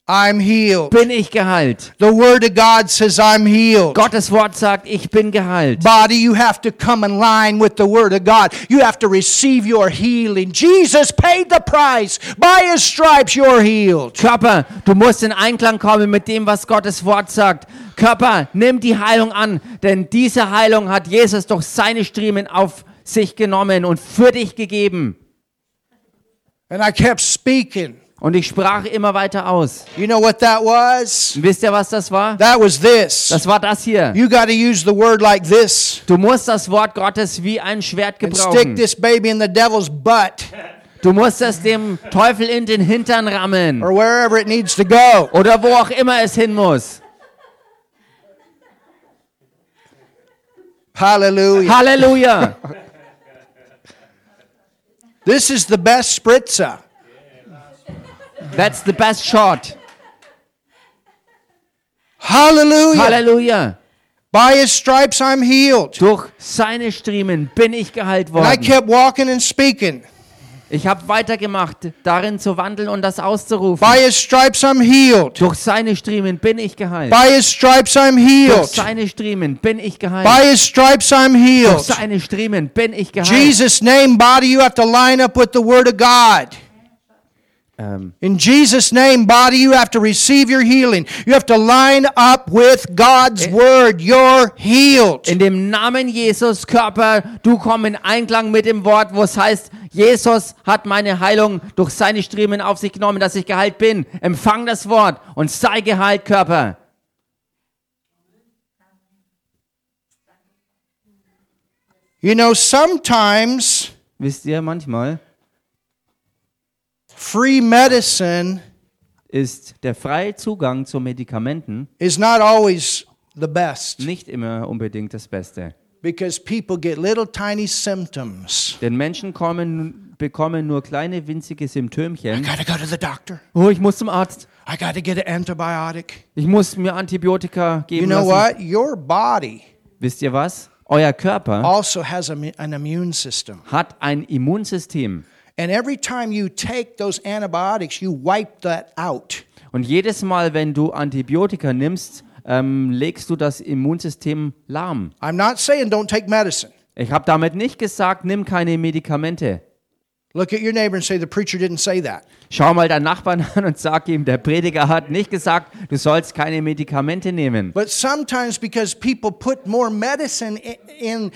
Speaker 1: I'm healed.
Speaker 2: bin ich geheilt.
Speaker 1: The word of God says I'm healed.
Speaker 2: Gottes Wort sagt, ich bin geheilt.
Speaker 1: Body, you have to come in line with the word of God. You have to receive your healing. Jesus paid the price. By his stripes, you're healed.
Speaker 2: Körper, du musst in Einklang kommen mit dem, was Gottes Wort sagt. Körper, nimm die Heilung an, denn diese Heilung hat Jesus durch seine Striemen auf sich genommen und für dich gegeben.
Speaker 1: And I kept speaking.
Speaker 2: Und ich sprach immer weiter aus.
Speaker 1: You know what that was?
Speaker 2: Wisst ihr, was das war?
Speaker 1: That was this.
Speaker 2: Das war das hier.
Speaker 1: You got to use the word like this
Speaker 2: Du musst das Wort Gottes wie ein Schwert
Speaker 1: and stick
Speaker 2: gebrauchen.
Speaker 1: this baby in the devil's butt
Speaker 2: Du musst es dem Teufel in den Hintern rammen.
Speaker 1: or wherever it needs to go.
Speaker 2: Oder wo auch immer es hin muss.
Speaker 1: Hallelujah.
Speaker 2: Halleluja.
Speaker 1: This is the best spritzer.
Speaker 2: That's the best shot.
Speaker 1: Hallelujah.
Speaker 2: Halleluja.
Speaker 1: By his stripes I'm healed.
Speaker 2: Durch seine Striemen bin ich geheilt
Speaker 1: And I
Speaker 2: worden.
Speaker 1: kept walking and speaking.
Speaker 2: Ich habe weitergemacht, darin zu wandeln und das auszurufen.
Speaker 1: By his stripes I'm healed.
Speaker 2: Durch seine Striemen bin ich geheilt.
Speaker 1: By his stripes I'm
Speaker 2: Durch
Speaker 1: healed.
Speaker 2: seine Striemen bin ich geheilt.
Speaker 1: By his stripes I'm
Speaker 2: Durch
Speaker 1: healed.
Speaker 2: seine Striemen bin ich geheilt.
Speaker 1: Jesus' name, body, you have to line up with the word of God.
Speaker 2: Ähm,
Speaker 1: In Jesus' name, body, you have to receive your healing. You have to line up with God's word. You're healed.
Speaker 2: in dem Namen Jesus, Körper, du komm in Einklang mit dem Wort, wo es heißt, Jesus hat meine Heilung durch seine Striemen auf sich genommen, dass ich geheilt bin. Empfang das Wort und sei geheilt, Körper.
Speaker 1: You know, sometimes
Speaker 2: Wisst ihr, manchmal
Speaker 1: free medicine
Speaker 2: ist der freie Zugang zu Medikamenten
Speaker 1: is not always the best
Speaker 2: nicht immer unbedingt das Beste.
Speaker 1: because people get little tiny symptoms.
Speaker 2: Denn Menschen kommen, bekommen nur kleine winzige
Speaker 1: I
Speaker 2: Symptömchen.
Speaker 1: gotta go to the doctor.
Speaker 2: Oh, ich muss zum Arzt.
Speaker 1: I gotta get an antibiotic.
Speaker 2: Ich muss mir Antibiotika
Speaker 1: You
Speaker 2: geben
Speaker 1: know
Speaker 2: lassen.
Speaker 1: what? Your body
Speaker 2: Wisst ihr was? Euer Körper
Speaker 1: also has a, an immune system.
Speaker 2: hat ein Immunsystem.
Speaker 1: And every time you take those antibiotics, you wipe that out.
Speaker 2: Und jedes Mal, wenn du Antibiotika nimmst, ähm, legst du das Immunsystem lahm.
Speaker 1: I'm not saying don't take medicine.
Speaker 2: Ich habe damit nicht gesagt, nimm keine Medikamente.
Speaker 1: Look at your neighbor and say, The preacher didn't say that.
Speaker 2: Schau mal deinen Nachbarn an und sag ihm, der Prediger hat nicht gesagt, du sollst keine Medikamente nehmen.
Speaker 1: But sometimes because people put more medicine in, in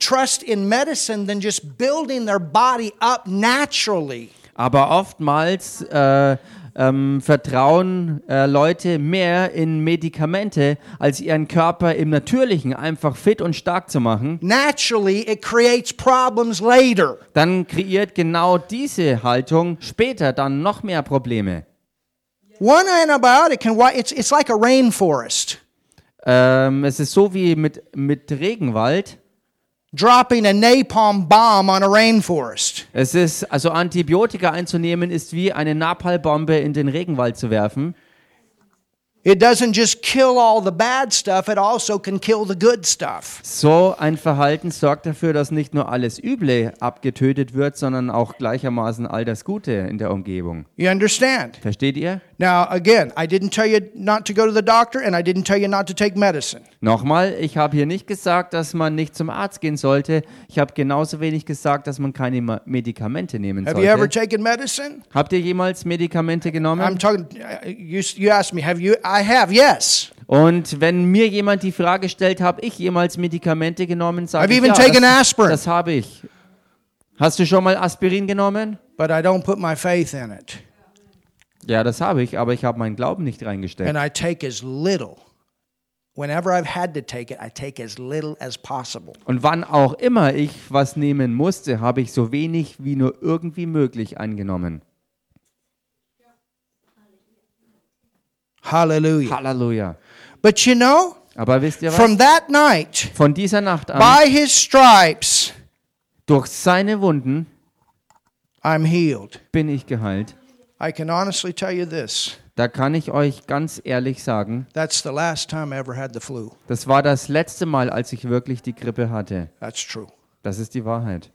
Speaker 1: trust in medicine than just building their body up naturally.
Speaker 2: Aber oftmals äh, ähm, vertrauen äh, Leute mehr in Medikamente, als ihren Körper im Natürlichen einfach fit und stark zu machen.
Speaker 1: Naturally, it creates problems later.
Speaker 2: Dann kreiert genau diese Haltung später dann noch mehr Probleme.
Speaker 1: One antibiotic can, it's, it's like a rainforest.
Speaker 2: Ähm, es ist so wie mit, mit Regenwald.
Speaker 1: Dropping a napalm bomb on a rainforest.
Speaker 2: Es ist, also Antibiotika einzunehmen, ist wie eine Napalmbombe in den Regenwald zu werfen.
Speaker 1: It doesn't just kill all the bad stuff, it also can kill the good stuff.
Speaker 2: So ein Verhalten sorgt dafür, dass nicht nur alles Üble abgetötet wird, sondern auch gleichermaßen all das Gute in der Umgebung.
Speaker 1: You understand?
Speaker 2: Versteht ihr?
Speaker 1: Now, again, I didn't tell you not to go to the doctor, and I didn't tell you not to take medicine.
Speaker 2: Nochmal, ich habe hier nicht gesagt, dass man nicht zum Arzt gehen sollte. Ich habe genauso wenig gesagt, dass man keine Medikamente nehmen
Speaker 1: Have you ever
Speaker 2: sollte.
Speaker 1: taken medicine?
Speaker 2: Habt ihr jemals Medikamente
Speaker 1: I'm
Speaker 2: genommen?
Speaker 1: talking. uh, You, you asked me, have you? I have, yes.
Speaker 2: Und wenn mir jemand die Frage stellt, habe ich jemals Medikamente genommen, sage
Speaker 1: I've
Speaker 2: ich,
Speaker 1: even
Speaker 2: ja,
Speaker 1: taken
Speaker 2: das,
Speaker 1: aspirin.
Speaker 2: das habe ich. Hast du schon mal Aspirin genommen?
Speaker 1: But I don't put my faith in it.
Speaker 2: Ja, das habe ich, aber ich habe meinen Glauben nicht reingesteckt.
Speaker 1: And I take as little. Whenever I've had to take it, I take as little as possible.
Speaker 2: Und wann auch immer ich was nehmen musste, habe ich so wenig wie nur irgendwie möglich eingenommen.
Speaker 1: Hallelujah.
Speaker 2: Halleluja.
Speaker 1: But you know,
Speaker 2: Aber wisst ihr was?
Speaker 1: from that night,
Speaker 2: Von dieser Nacht an,
Speaker 1: by his stripes,
Speaker 2: durch seine Wunden,
Speaker 1: I'm healed.
Speaker 2: bin ich geheilt.
Speaker 1: I can honestly tell you this
Speaker 2: Da kann ich euch ganz ehrlich sagen,
Speaker 1: that's the last time I ever had the flu.
Speaker 2: das war das letzte Mal, als ich wirklich die Grippe hatte.
Speaker 1: That's true.
Speaker 2: Das ist die Wahrheit.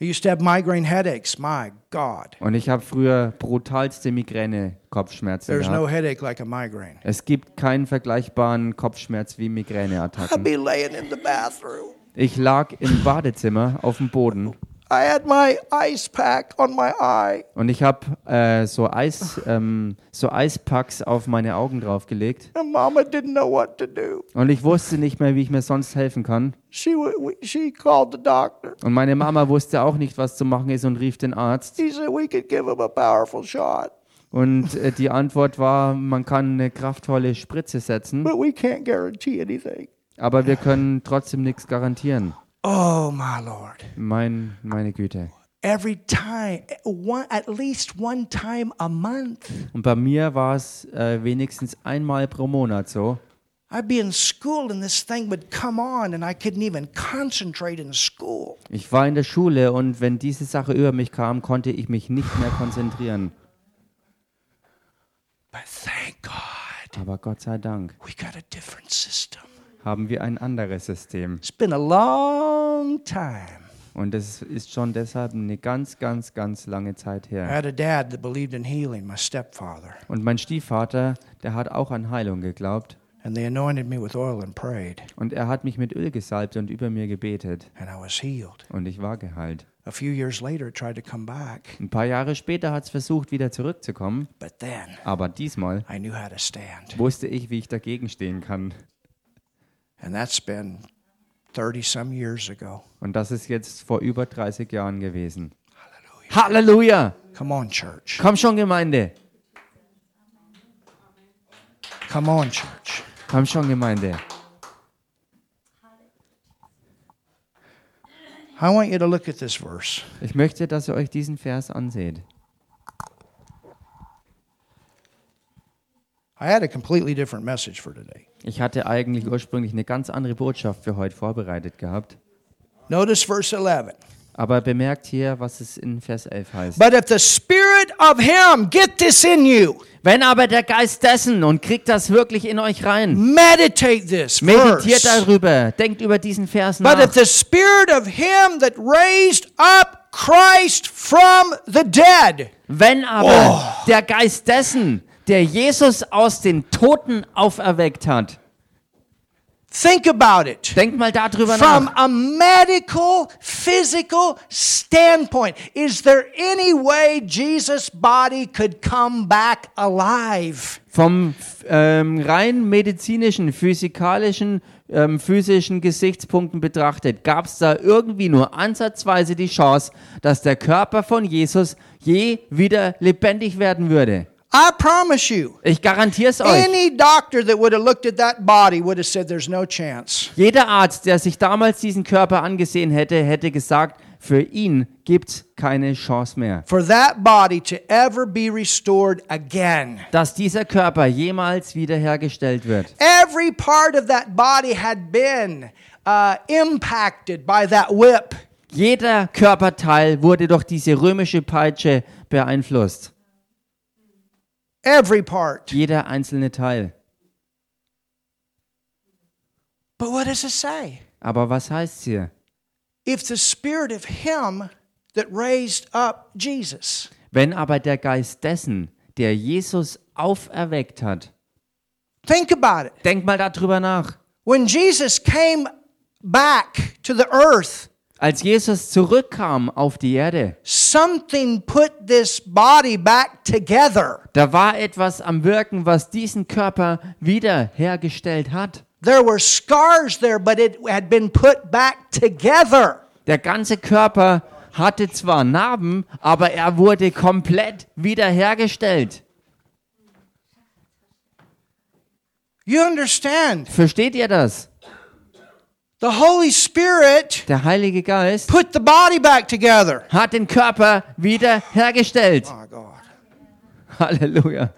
Speaker 1: I used to have migraine headaches. My God.
Speaker 2: Und ich habe früher brutalste Migräne-Kopfschmerzen
Speaker 1: There's no
Speaker 2: gehabt.
Speaker 1: headache like a migraine.
Speaker 2: Es gibt keinen vergleichbaren Kopfschmerz wie
Speaker 1: I'd
Speaker 2: Migräneattacken.
Speaker 1: be laying in the bathroom.
Speaker 2: Ich lag im Badezimmer auf dem Boden
Speaker 1: I had my ice pack on my eye.
Speaker 2: und ich habe äh, so, Eis, ähm, so Eispacks auf meine Augen draufgelegt.
Speaker 1: And Mama didn't know what to do.
Speaker 2: Und ich wusste nicht mehr, wie ich mir sonst helfen kann.
Speaker 1: She w- w- she called the doctor.
Speaker 2: Und meine Mama wusste auch nicht, was zu machen ist und rief den Arzt.
Speaker 1: He said we could give him a powerful shot,
Speaker 2: Und äh, die Antwort war, man kann eine kraftvolle Spritze setzen,
Speaker 1: but we can't guarantee anything.
Speaker 2: aber wir können trotzdem nichts garantieren.
Speaker 1: Oh my Lord!
Speaker 2: Mein, meine Güte.
Speaker 1: Every time, one at least one time a month,
Speaker 2: Und bei mir war es äh, wenigstens einmal pro Monat so.
Speaker 1: I'd be in school and this thing would come on, and I couldn't even concentrate in school.
Speaker 2: Ich war in der Schule und wenn diese Sache über mich kam, konnte ich mich nicht mehr konzentrieren.
Speaker 1: But thank God,
Speaker 2: Aber Gott sei Dank
Speaker 1: we got a different system.
Speaker 2: Haben wir ein anderes System.
Speaker 1: It's been a long time.
Speaker 2: Und es ist schon deshalb eine ganz, ganz, ganz lange Zeit
Speaker 1: I
Speaker 2: her.
Speaker 1: had a dad that believed in healing, my stepfather,
Speaker 2: Und mein Stiefvater, der hat auch an Heilung geglaubt.
Speaker 1: and they anointed me with oil and prayed,
Speaker 2: Und er hat mich mit Öl gesalbt und über mir gebetet.
Speaker 1: and I was healed.
Speaker 2: Und ich war geheilt.
Speaker 1: A few years later, it tried to come back.
Speaker 2: Ein paar Jahre später hat es versucht, wieder zurückzukommen,
Speaker 1: But then
Speaker 2: aber diesmal
Speaker 1: I knew how to stand.
Speaker 2: wusste ich, wie ich dagegen stehen kann.
Speaker 1: And that's been 30 some years ago.
Speaker 2: Und das ist jetzt vor über 30 Jahren gewesen. Halleluja!
Speaker 1: Come on, church.
Speaker 2: Komm schon, Gemeinde!
Speaker 1: Come on, church.
Speaker 2: Komm schon, Gemeinde!
Speaker 1: I want you to look at this verse.
Speaker 2: Ich möchte, dass ihr euch diesen Vers anseht.
Speaker 1: I had a completely different message for today.
Speaker 2: Ich hatte eigentlich ursprünglich eine ganz andere Botschaft für heute vorbereitet gehabt.
Speaker 1: Notice verse 11.
Speaker 2: Aber bemerkt hier, was es in Vers 11 heißt.
Speaker 1: But if the spirit of him, get this in you,
Speaker 2: Wenn aber der Geist dessen und kriegt das wirklich in euch rein,
Speaker 1: meditate this
Speaker 2: meditiert
Speaker 1: verse.
Speaker 2: darüber, denkt über diesen Vers
Speaker 1: But if
Speaker 2: nach.
Speaker 1: the spirit of him that raised up Christ from the dead,
Speaker 2: Wenn aber der Geist dessen, der Jesus aus den Toten auferweckt hat,
Speaker 1: think about it.
Speaker 2: denkt mal darüber
Speaker 1: From
Speaker 2: nach.
Speaker 1: a medical, physical standpoint, is there any way Jesus' body could come back alive?
Speaker 2: Vom ähm, rein medizinischen, physikalischen, ähm, physischen Gesichtspunkten betrachtet, gab es da irgendwie nur ansatzweise die Chance, dass der Körper von Jesus je wieder lebendig werden würde.
Speaker 1: I promise you,
Speaker 2: Ich garantiere es euch.
Speaker 1: any doctor that would have looked at that body would have said there's no chance.
Speaker 2: Jeder Arzt, der sich damals diesen Körper angesehen hätte, hätte gesagt, für ihn gibt's keine Chance mehr.
Speaker 1: For that body to ever be restored again.
Speaker 2: Dass dieser Körper jemals wiederhergestellt wird.
Speaker 1: Every part of that body had been uh, impacted by that whip.
Speaker 2: Jeder Körperteil wurde durch diese römische Peitsche beeinflusst.
Speaker 1: Every part.
Speaker 2: Jeder einzelne Teil.
Speaker 1: But what does it say?
Speaker 2: Aber was heißt hier?
Speaker 1: If the spirit of him that raised up Jesus,
Speaker 2: Wenn aber der Geist dessen, der Jesus auferweckt hat,
Speaker 1: think about it.
Speaker 2: denk mal darüber nach.
Speaker 1: When Jesus came back to the earth,
Speaker 2: Als Jesus zurückkam auf die Erde,
Speaker 1: something put this body back together.
Speaker 2: da war etwas am Wirken, was diesen Körper wiederhergestellt hat.
Speaker 1: There were scars there, but it had been put back together.
Speaker 2: Der ganze Körper hatte zwar Narben, aber er wurde komplett wiederhergestellt.
Speaker 1: You understand?
Speaker 2: Versteht ihr das?
Speaker 1: The Holy Spirit
Speaker 2: Der Heilige Geist
Speaker 1: put the body back together.
Speaker 2: hat den Körper wiederhergestellt.
Speaker 1: Oh, God.
Speaker 2: Halleluja.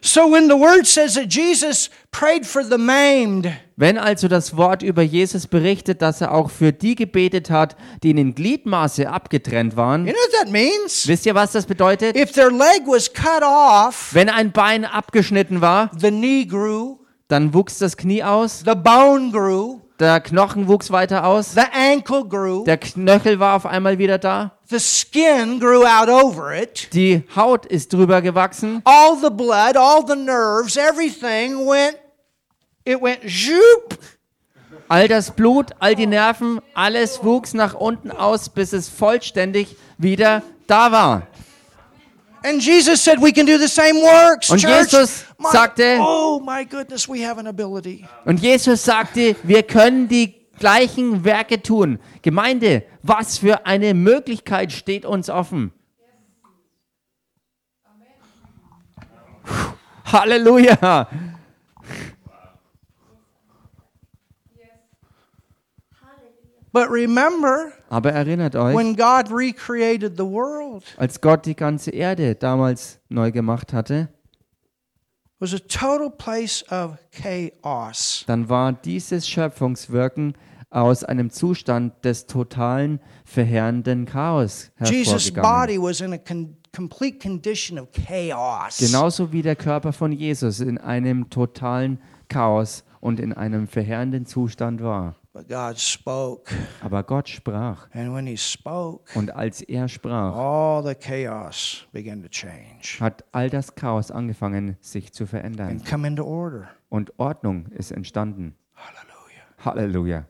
Speaker 1: So when the word says that Jesus prayed for the maimed,
Speaker 2: Wenn also das Wort über Jesus berichtet, dass er auch für die gebetet hat, die in den Gliedmaße abgetrennt waren,
Speaker 1: you know what that means?
Speaker 2: wisst ihr, was das bedeutet?
Speaker 1: If their leg was cut off,
Speaker 2: Wenn ein Bein abgeschnitten war,
Speaker 1: the knee grew,
Speaker 2: dann wuchs das Knie aus,
Speaker 1: the bone grew,
Speaker 2: der Knochen wuchs weiter aus,
Speaker 1: the ankle grew,
Speaker 2: der Knöchel war auf einmal wieder da,
Speaker 1: the skin grew out over it.
Speaker 2: die Haut ist drüber gewachsen,
Speaker 1: All the blood, all the nerves, everything went, it went zoop.
Speaker 2: all das Blut, all die Nerven, alles wuchs nach unten aus, bis es vollständig wieder da war.
Speaker 1: And Jesus said, We can do the same works.
Speaker 2: Und
Speaker 1: church.
Speaker 2: Jesus
Speaker 1: My-
Speaker 2: sagte-
Speaker 1: Oh my goodness, we have an ability.
Speaker 2: Und Jesus sagte, wir können die gleichen Werke tun. Gemeinde, was für eine Möglichkeit steht uns offen. Puh, Halleluja.
Speaker 1: But remember,
Speaker 2: Aber erinnert euch,
Speaker 1: when God recreated the world,
Speaker 2: als Gott die ganze Erde damals neu gemacht hatte,
Speaker 1: was a total place of chaos.
Speaker 2: dann war dieses Schöpfungswirken aus einem Zustand des totalen, verheerenden Chaos hervorgegangen. Genauso wie der Körper von Jesus in einem totalen Chaos und in einem verheerenden Zustand war.
Speaker 1: But God spoke.
Speaker 2: Aber Gott sprach.
Speaker 1: And when He spoke,
Speaker 2: Und als er sprach,
Speaker 1: all the chaos began to change
Speaker 2: hat all das Chaos angefangen, sich zu verändern.
Speaker 1: and come into order.
Speaker 2: Und Ordnung ist entstanden.
Speaker 1: Hallelujah.
Speaker 2: Halleluja.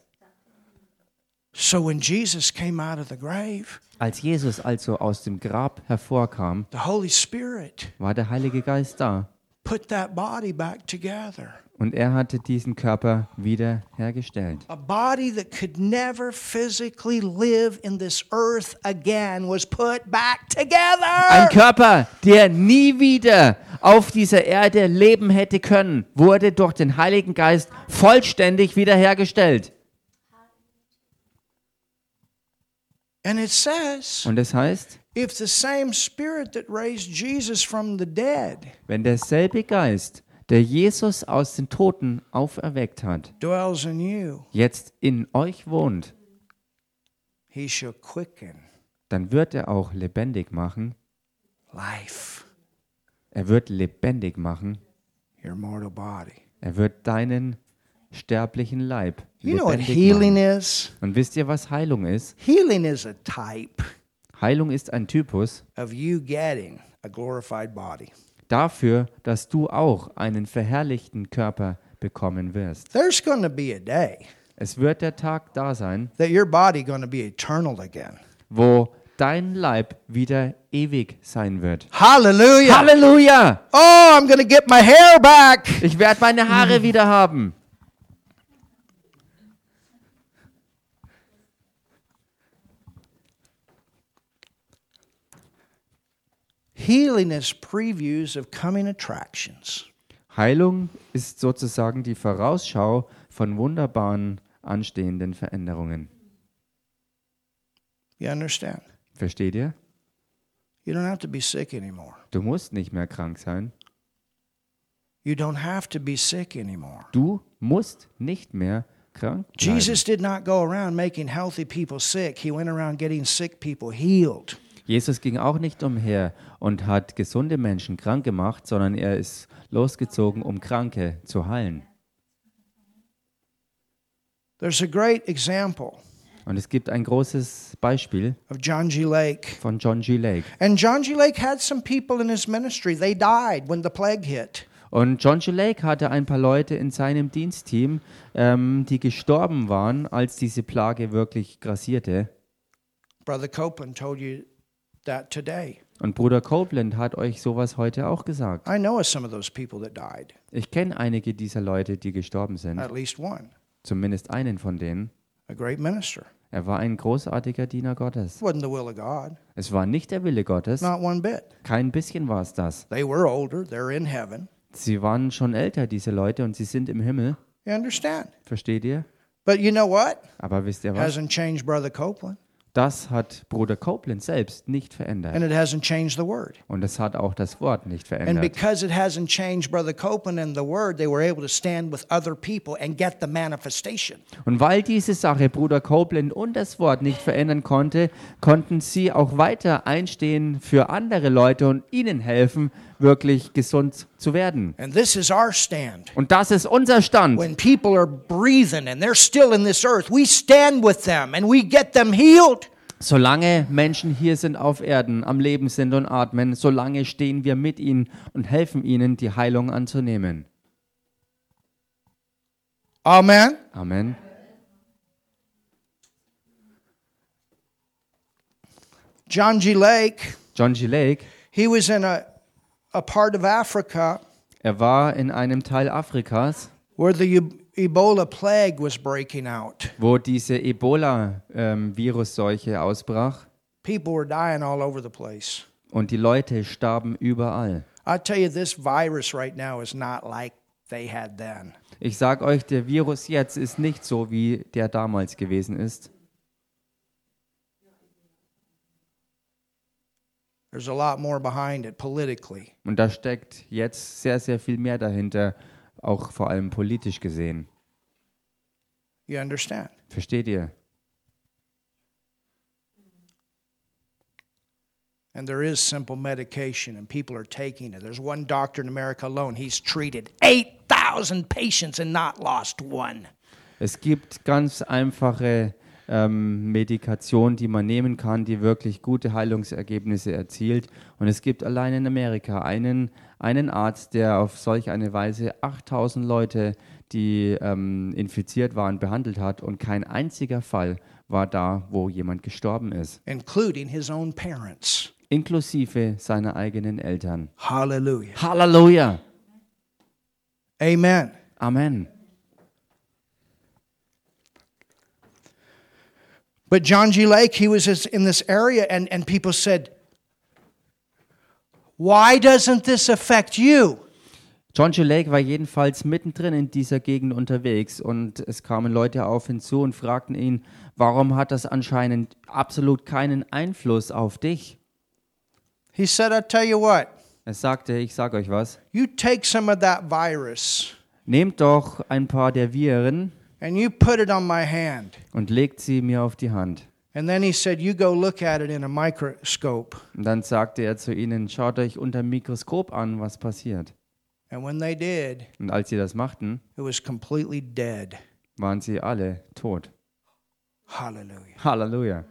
Speaker 1: So when Jesus came out of the grave,
Speaker 2: Als Jesus also aus dem Grab hervorkam,
Speaker 1: the Holy Spirit
Speaker 2: war der Heilige Geist da
Speaker 1: put that body back together.
Speaker 2: Und er hatte diesen Körper wieder hergestellt.
Speaker 1: A body that could never physically live in this earth again was put back
Speaker 2: Ein
Speaker 1: together.
Speaker 2: Körper, der nie wieder auf dieser Erde leben hätte können, wurde durch den Heiligen Geist vollständig wiederhergestellt.
Speaker 1: And it says,
Speaker 2: Und es heißt,
Speaker 1: if the same spirit that raised Jesus from the dead
Speaker 2: wenn derselbe Geist, der Jesus aus den Toten auferweckt hat,
Speaker 1: dwells in you,
Speaker 2: jetzt in euch wohnt,
Speaker 1: he shall quicken
Speaker 2: dann wird er auch lebendig machen.
Speaker 1: life,
Speaker 2: Er wird lebendig machen.
Speaker 1: your mortal body.
Speaker 2: Er wird deinen sterblichen Leib
Speaker 1: You know what
Speaker 2: lebendig
Speaker 1: healing
Speaker 2: machen.
Speaker 1: is?
Speaker 2: Und wisst ihr, was Heilung ist?
Speaker 1: Healing is a type
Speaker 2: Heilung ist ein Typus
Speaker 1: of you getting a glorified body.
Speaker 2: Dafür, dass du auch einen verherrlichten Körper bekommen wirst.
Speaker 1: There's going to be a day
Speaker 2: Es wird der Tag da sein,
Speaker 1: that your body going to be eternal again.
Speaker 2: wo dein Leib wieder ewig sein wird.
Speaker 1: Hallelujah.
Speaker 2: Halleluja!
Speaker 1: Oh, I'm going to get my hair back.
Speaker 2: Ich werde meine Haare wieder haben.
Speaker 1: Healing is previews of coming attractions.
Speaker 2: Heilung ist sozusagen die Vorausschau von wunderbaren anstehenden Veränderungen.
Speaker 1: You understand?
Speaker 2: Versteht ihr?
Speaker 1: You don't have to be sick anymore.
Speaker 2: Du musst nicht mehr krank sein.
Speaker 1: You don't have to be sick anymore.
Speaker 2: Du musst nicht mehr krank bleiben.
Speaker 1: Jesus did not go around making healthy people sick. He went around getting sick people healed.
Speaker 2: Jesus ging auch nicht umher und hat gesunde Menschen krank gemacht, sondern er ist losgezogen, um Kranke zu heilen.
Speaker 1: There's a great example
Speaker 2: Und es gibt ein großes Beispiel
Speaker 1: of John G. Lake.
Speaker 2: von John G. Lake.
Speaker 1: And John G. Lake had some people in his ministry. They died when the plague hit.
Speaker 2: Und John G. Lake hatte ein paar Leute in seinem Dienstteam, ähm, die gestorben waren, als diese Plage wirklich grassierte.
Speaker 1: Brother Copeland told you that today.
Speaker 2: Und Bruder Copeland hat euch sowas heute auch gesagt.
Speaker 1: I know some of those people that died,
Speaker 2: Ich kenne einige dieser Leute, die gestorben sind.
Speaker 1: at least one,
Speaker 2: Zumindest einen von denen.
Speaker 1: a great minister.
Speaker 2: Er war ein großartiger Diener Gottes.
Speaker 1: It wasn't the will of God,
Speaker 2: Es war nicht der Wille Gottes.
Speaker 1: not one bit.
Speaker 2: Kein bisschen war es das.
Speaker 1: They were older, they're in heaven.
Speaker 2: Sie waren schon älter, diese Leute, und sie sind im Himmel.
Speaker 1: You understand?
Speaker 2: Versteht ihr?
Speaker 1: But you know what?
Speaker 2: Aber wisst ihr was?
Speaker 1: Hasn't changed Brother Copeland,
Speaker 2: Das hat Bruder Copeland selbst nicht verändert.
Speaker 1: and it hasn't changed the Word.
Speaker 2: Und es hat auch das Wort nicht
Speaker 1: And
Speaker 2: verändert.
Speaker 1: because it hasn't changed Brother Copeland and the Word, they were able to stand with other people and get the manifestation.
Speaker 2: Und weil diese Sache Bruder Copeland und das Wort nicht verändern konnte, konnten sie auch weiter einstehen für andere Leute und ihnen helfen, wirklich gesund zu werden.
Speaker 1: And this is our stand.
Speaker 2: Und das ist unser Stand.
Speaker 1: When people are breathing and they're still in this earth, we stand with them and we get them healed.
Speaker 2: Solange Menschen hier sind auf Erden, am Leben sind und atmen, solange stehen wir mit ihnen und helfen ihnen, die Heilung anzunehmen.
Speaker 1: Amen.
Speaker 2: Amen.
Speaker 1: John G. Lake,
Speaker 2: John G. Lake,
Speaker 1: he was in a, a part of Africa
Speaker 2: er war in einem Teil Afrikas,
Speaker 1: where the E- Ebola plague was breaking out.
Speaker 2: wo diese Ebola-Virusseuche ausbrach
Speaker 1: People were dying all over the place.
Speaker 2: und die Leute starben überall.
Speaker 1: I tell you, this virus right now is not like they had then.
Speaker 2: Ich sag euch, der Virus jetzt ist nicht so, wie der damals gewesen ist.
Speaker 1: There's a lot more behind it politically.
Speaker 2: Und da steckt jetzt sehr, sehr viel mehr dahinter, auch vor allem politisch gesehen.
Speaker 1: You understand?
Speaker 2: Versteht ihr?
Speaker 1: And there is simple medication, and people are taking it. There's one doctor in America alone, he's treated 8,000 patients and not lost one.
Speaker 2: Es gibt ganz einfache ähm, Medikation, die man nehmen kann, die wirklich gute Heilungsergebnisse erzielt. Und es gibt allein in Amerika einen, einen Arzt, der auf solch eine Weise 8000 Leute, die ähm, infiziert waren, behandelt hat und kein einziger Fall war da, wo jemand gestorben ist,
Speaker 1: including his own parents.
Speaker 2: inklusive seiner eigenen Eltern.
Speaker 1: Hallelujah.
Speaker 2: Halleluja!
Speaker 1: Amen.
Speaker 2: Amen.
Speaker 1: But John G. Lake, he was in this area, and, and people said, Why doesn't this affect you?
Speaker 2: John G. Lake war jedenfalls mittendrin in dieser Gegend unterwegs und es kamen Leute auf ihn zu und fragten ihn, warum hat das anscheinend absolut keinen Einfluss auf dich?
Speaker 1: He said, I tell you what,
Speaker 2: Er sagte, ich sage euch was,
Speaker 1: you take some of that virus
Speaker 2: nehmt doch ein paar der Viren
Speaker 1: and you put it on my hand.
Speaker 2: und legt sie mir auf die Hand.
Speaker 1: And then he said, You go look at it in a microscope.
Speaker 2: Und dann sagte er zu ihnen, schaut euch unter dem Mikroskop an, was passiert.
Speaker 1: And when they did,
Speaker 2: Und als sie das machten,
Speaker 1: it was completely dead.
Speaker 2: waren sie alle tot.
Speaker 1: Hallelujah.
Speaker 2: Halleluja.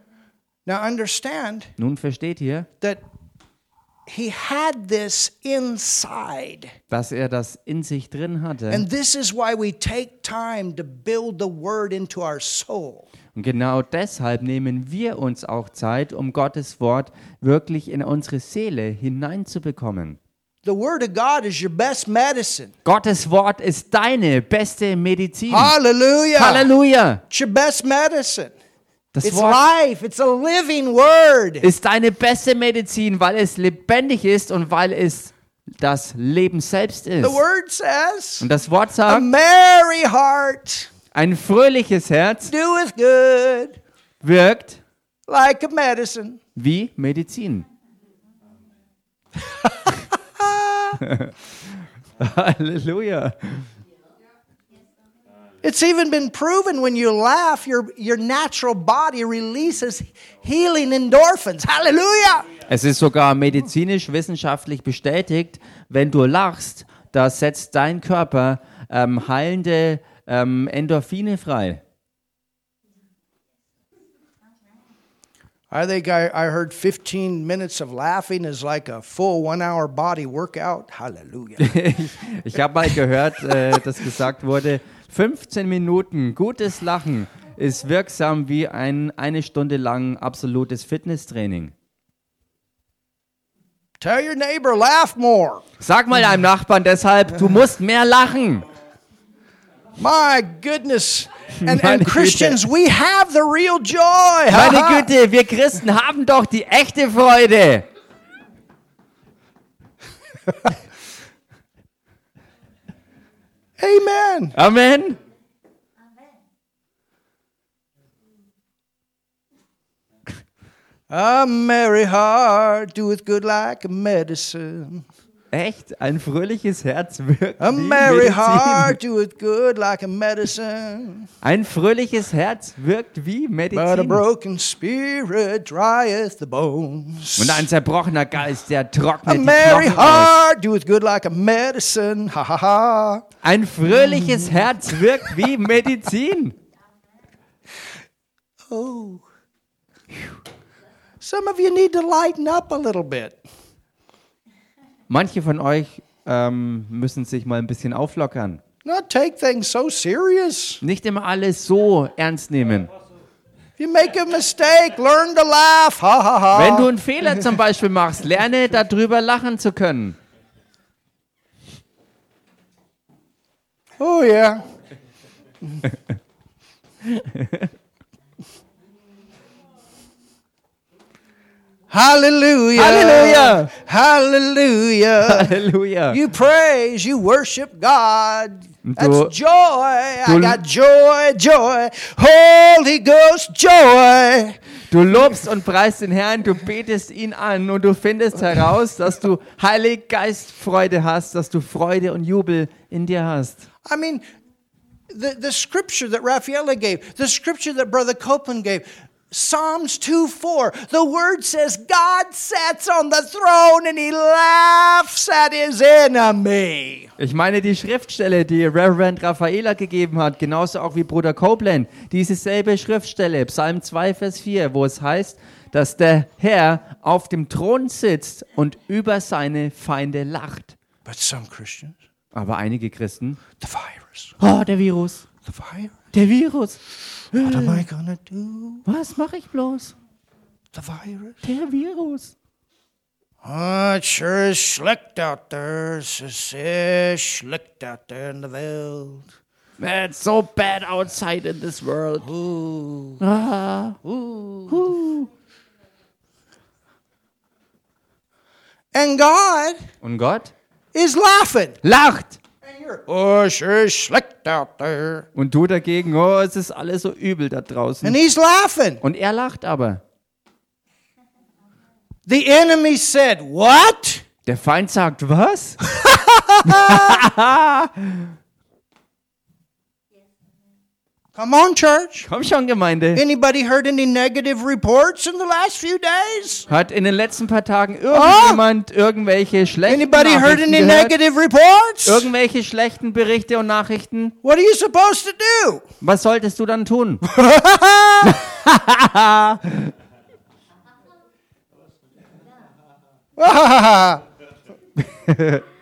Speaker 1: Now understand
Speaker 2: Nun versteht ihr,
Speaker 1: that he had this inside.
Speaker 2: dass er das in sich drin hatte.
Speaker 1: And this is why we take time to build the word into our soul.
Speaker 2: Und genau deshalb nehmen wir uns auch Zeit, um Gottes Wort wirklich in unsere Seele hineinzubekommen.
Speaker 1: The word of God is your best medicine.
Speaker 2: Gottes Wort ist deine beste Medizin.
Speaker 1: Hallelujah.
Speaker 2: Halleluja!
Speaker 1: It's your best medicine.
Speaker 2: Das
Speaker 1: It's
Speaker 2: Wort
Speaker 1: life. It's a living word.
Speaker 2: ist deine beste Medizin, weil es lebendig ist und weil es das Leben selbst ist.
Speaker 1: The word says,
Speaker 2: Und das Wort
Speaker 1: a
Speaker 2: sagt,
Speaker 1: merry heart
Speaker 2: ein fröhliches Herz
Speaker 1: doeth good
Speaker 2: wirkt
Speaker 1: like a medicine.
Speaker 2: wie Medizin. Halleluja.
Speaker 1: It's even been proven when you laugh, your, your natural body releases healing endorphins. Hallelujah.
Speaker 2: Es ist sogar medizinisch wissenschaftlich bestätigt, wenn du lachst, da setzt dein Körper ähm, heilende ähm, Endorphine frei.
Speaker 1: I think I, I heard 15 minutes of laughing is like a full one hour body workout. Hallelujah.
Speaker 2: Ich habe mal gehört, äh, dass gesagt wurde, 15 Minuten gutes Lachen ist wirksam wie ein eine Stunde lang absolutes Fitnesstraining.
Speaker 1: Tell your neighbor, laugh more.
Speaker 2: Sag mal deinem Nachbarn deshalb, du musst mehr lachen.
Speaker 1: My goodness. And, and. Christians, we have the real joy.
Speaker 2: Meine Güte, wir Christen haben doch die echte Freude.
Speaker 1: Amen.
Speaker 2: Amen.
Speaker 1: A merry heart doeth good like a medicine.
Speaker 2: Echt, ein fröhliches Herz wirkt
Speaker 1: A
Speaker 2: wie
Speaker 1: merry
Speaker 2: Medizin.
Speaker 1: heart doeth good like a medicine.
Speaker 2: Ein fröhliches Herz wirkt wie
Speaker 1: But a
Speaker 2: Medizin.
Speaker 1: broken spirit drieth the bones.
Speaker 2: Und ein zerbrochener Geist, der
Speaker 1: A
Speaker 2: trocknet die
Speaker 1: merry
Speaker 2: Knochen aus.
Speaker 1: heart doeth good like a medicine. Ha ha ha.
Speaker 2: Ein fröhliches Herz wirkt wie Medizin.
Speaker 1: Oh. Some of you need to lighten up a little bit.
Speaker 2: Manche von euch ähm, müssen sich mal ein bisschen auflockern.
Speaker 1: Not take things so serious.
Speaker 2: Nicht immer alles so ernst nehmen.
Speaker 1: You make a mistake, learn to laugh. Ha ha ha.
Speaker 2: Wenn du einen Fehler zum Beispiel machst, lerne darüber lachen zu können.
Speaker 1: Oh, yeah. Hallelujah.
Speaker 2: Hallelujah.
Speaker 1: Hallelujah.
Speaker 2: Halleluja.
Speaker 1: You praise, you worship God. That's joy. I got joy, joy. Holy Ghost, joy.
Speaker 2: Du lobst und preist den Herrn, du betest ihn an und du findest heraus, dass du Heilig Geist Freude hast, dass du Freude und Jubel in dir hast.
Speaker 1: I mean, the, the scripture that Raffaella gave, the scripture that Brother Copeland gave, Psalms 2 4, the word says, God sits on the throne and he laughs at his enemy.
Speaker 2: Ich meine die Schriftstelle, die Reverend Raffaela gegeben hat, genauso auch wie Bruder Copeland, diese selbe Schriftstelle, Psalm 2, Vers 4, wo es heißt, dass der Herr auf dem Thron sitzt und über seine Feinde lacht.
Speaker 1: But some Christians,
Speaker 2: Aber einige Christen,
Speaker 1: the virus,
Speaker 2: oh, der Virus,
Speaker 1: The virus.
Speaker 2: Der Virus.
Speaker 1: What am I gonna do?
Speaker 2: Was mache ich bloß?
Speaker 1: The virus.
Speaker 2: Der Virus.
Speaker 1: Oh, it sure is schlecht out there. It's just sehr schlecht out there in the world.
Speaker 4: It's so bad outside in this world.
Speaker 1: Ooh.
Speaker 4: Ah.
Speaker 1: Ooh. And God
Speaker 2: Und Gott
Speaker 1: is laughing.
Speaker 2: lacht.
Speaker 1: Oh, sure is schlecht out there.
Speaker 2: Und du dagegen, oh, es ist alles so übel da draußen.
Speaker 1: And he's laughing.
Speaker 2: Und er lacht aber.
Speaker 1: The enemy said, What?
Speaker 2: Der Feind sagt, was?
Speaker 1: Come on, church.
Speaker 2: Komm schon, Gemeinde.
Speaker 1: Anybody heard any negative reports in the last few days?
Speaker 2: Hat in den letzten paar Tagen irgendjemand irgendwelche schlechten
Speaker 1: Anybody heard
Speaker 2: Nachrichten
Speaker 1: any
Speaker 2: gehört?
Speaker 1: negative reports?
Speaker 2: Irgendwelche schlechten Berichte und Nachrichten?
Speaker 1: What are you supposed to do?
Speaker 2: Was solltest du dann tun?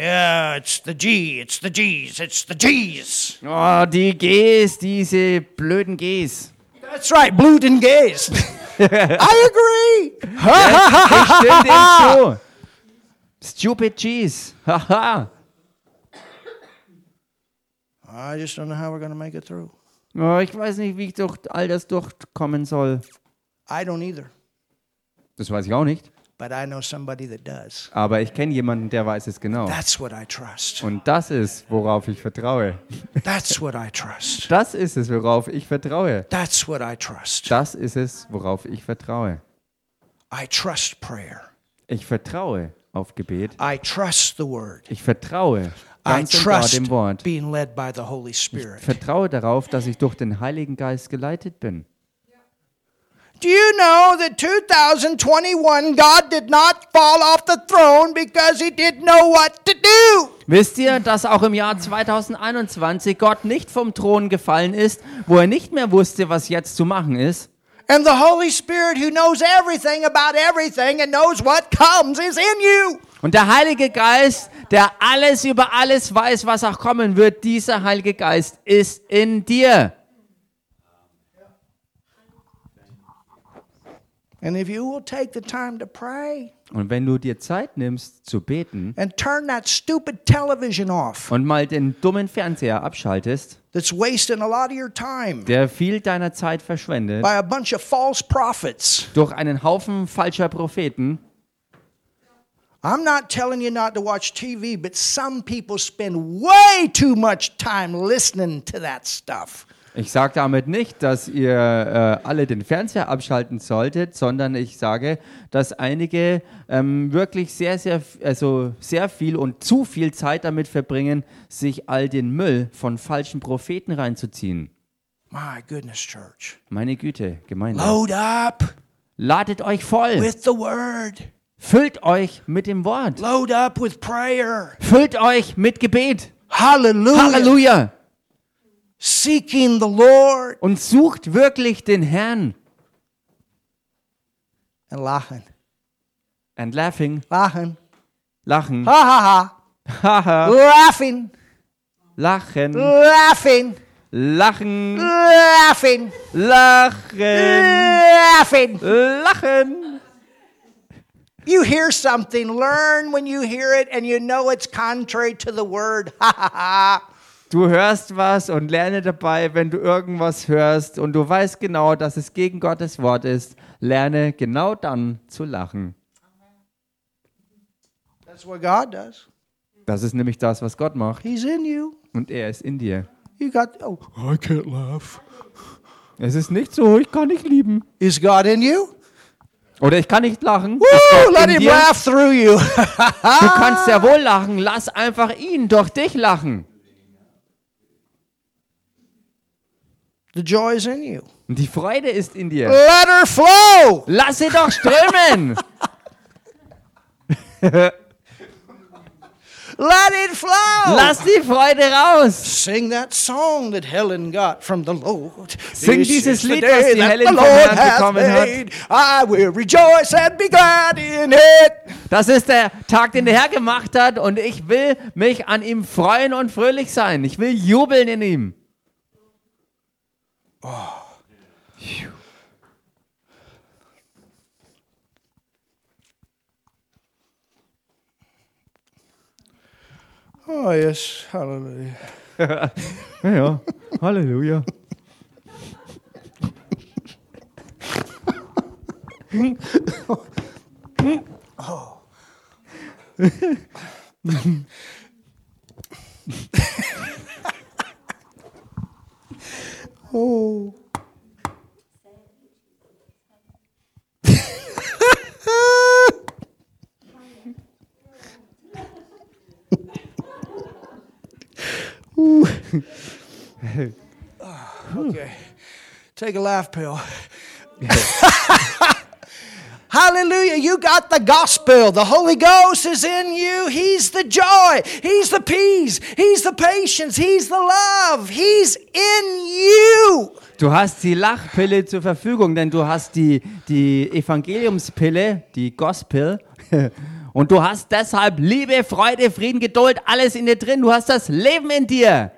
Speaker 1: yeah, it's the G, it's the G's, it's the G's.
Speaker 2: Oh, die Gs, diese blöden Gs.
Speaker 1: That's right, and gaze. I agree.
Speaker 2: Ich stimme dem zu. Stupid Gs. Haha.
Speaker 1: I just don't know how we're going to make it through.
Speaker 2: oh, ich weiß nicht, wie ich durch all das durchkommen soll.
Speaker 1: I don't either,
Speaker 2: Das weiß ich auch nicht.
Speaker 1: But I know somebody that does.
Speaker 2: Aber ich kenne jemanden, der weiß es genau.
Speaker 1: That's what I trust.
Speaker 2: Und das ist, worauf ich vertraue.
Speaker 1: That's what I trust.
Speaker 2: Das ist es, worauf ich vertraue.
Speaker 1: That's what I trust.
Speaker 2: Das ist es, worauf ich vertraue.
Speaker 1: I trust prayer.
Speaker 2: Ich vertraue auf Gebet.
Speaker 1: I trust the word.
Speaker 2: Ich vertraue
Speaker 1: I
Speaker 2: ganz und gar
Speaker 1: trust
Speaker 2: dem Wort.
Speaker 1: being led by the Holy Spirit.
Speaker 2: Vertraue darauf, dass ich durch den Heiligen Geist geleitet bin.
Speaker 1: Do you know that 2021 God did not fall off the throne because he didn't know what to do?
Speaker 2: Wisst ihr, dass auch im Jahr 2021 Gott nicht vom Thron gefallen ist, wo er nicht mehr wusste, was jetzt zu machen ist?
Speaker 1: And the Holy Spirit, who knows everything about everything and knows what comes, is in you.
Speaker 2: Und der Heilige Geist, der alles über alles weiß, was auch kommen wird, dieser Heilige Geist ist in dir.
Speaker 1: And if you will take the time to pray
Speaker 2: Und wenn du dir Zeit nimmst zu beten
Speaker 1: and turn that stupid television off
Speaker 2: und mal den dummen Fernseher abschaltest,
Speaker 1: that's wasting a lot of your time
Speaker 2: der viel deiner Zeit verschwendet,
Speaker 1: by a bunch of false prophets.
Speaker 2: durch einen Haufen falscher Propheten,
Speaker 1: I'm not telling you not to watch TV, but some people spend way too much time listening to that stuff.
Speaker 2: Ich sage damit nicht, dass ihr äh, alle den Fernseher abschalten solltet, sondern ich sage, dass einige ähm, wirklich sehr, sehr, also sehr viel und zu viel Zeit damit verbringen, sich all den Müll von falschen Propheten reinzuziehen.
Speaker 1: My goodness, church.
Speaker 2: Meine Güte, Gemeinde.
Speaker 1: Load up
Speaker 2: Ladet euch voll.
Speaker 1: with the word.
Speaker 2: Füllt euch mit dem Wort.
Speaker 1: Load up with prayer.
Speaker 2: Füllt euch mit Gebet.
Speaker 1: Hallelujah.
Speaker 2: Halleluja.
Speaker 1: Seeking the Lord
Speaker 2: Und sucht wirklich den Herrn.
Speaker 1: and laughing.
Speaker 2: And laughing.
Speaker 1: Laughing.
Speaker 2: Lachen.
Speaker 1: Ha ha
Speaker 2: Haha.
Speaker 1: ha. Laughing.
Speaker 2: Lachen.
Speaker 1: Laughing.
Speaker 2: Lachen.
Speaker 1: Laughing.
Speaker 2: Lachen.
Speaker 1: Laughing.
Speaker 2: Lachen.
Speaker 1: You hear something, learn when you hear it, and you know it's contrary to the word. Ha ha ha.
Speaker 2: Du hörst was und lerne dabei, wenn du irgendwas hörst und du weißt genau, dass es gegen Gottes Wort ist, lerne genau dann zu lachen.
Speaker 1: That's what God does.
Speaker 2: Das ist nämlich das, was Gott macht.
Speaker 1: He's in you.
Speaker 2: Und er ist in dir.
Speaker 1: You got, oh, I can't laugh.
Speaker 2: Es ist nicht so, ich kann nicht lieben.
Speaker 1: Is God in you?
Speaker 2: Oder ich kann nicht lachen.
Speaker 1: Woo, let him
Speaker 2: dir?
Speaker 1: laugh through you.
Speaker 2: Du kannst ja wohl lachen. Lass einfach ihn durch dich lachen.
Speaker 1: The joy is in you.
Speaker 2: Die Freude ist in dir.
Speaker 1: Let her flow.
Speaker 2: Lass sie doch strömen.
Speaker 1: Let it flow.
Speaker 2: Lass die Freude raus.
Speaker 1: Sing that song that Helen got from the Lord.
Speaker 2: Sing dieses Lied, was die Helen vom Herrn bekommen hat.
Speaker 1: I will rejoice and be glad in it.
Speaker 2: Das ist der Tag, den der Herr gemacht hat und ich will mich an ihm freuen und fröhlich sein. Ich will jubeln in ihm.
Speaker 1: Oh, oh yes. Hallelujah.
Speaker 2: Ja, ja. Halleluja.
Speaker 1: Oh. Ooh. okay. Take a laugh pill. Hallelujah. You got the gospel. The Holy Ghost is in you. He's the joy. He's the peace. He's the patience. He's the love. He's in you.
Speaker 2: Du hast die Lachpille zur Verfügung, denn du hast die, die Evangeliumspille, die Gospel. Und du hast deshalb Liebe, Freude, Frieden, Geduld, alles in dir drin. Du hast das Leben in dir.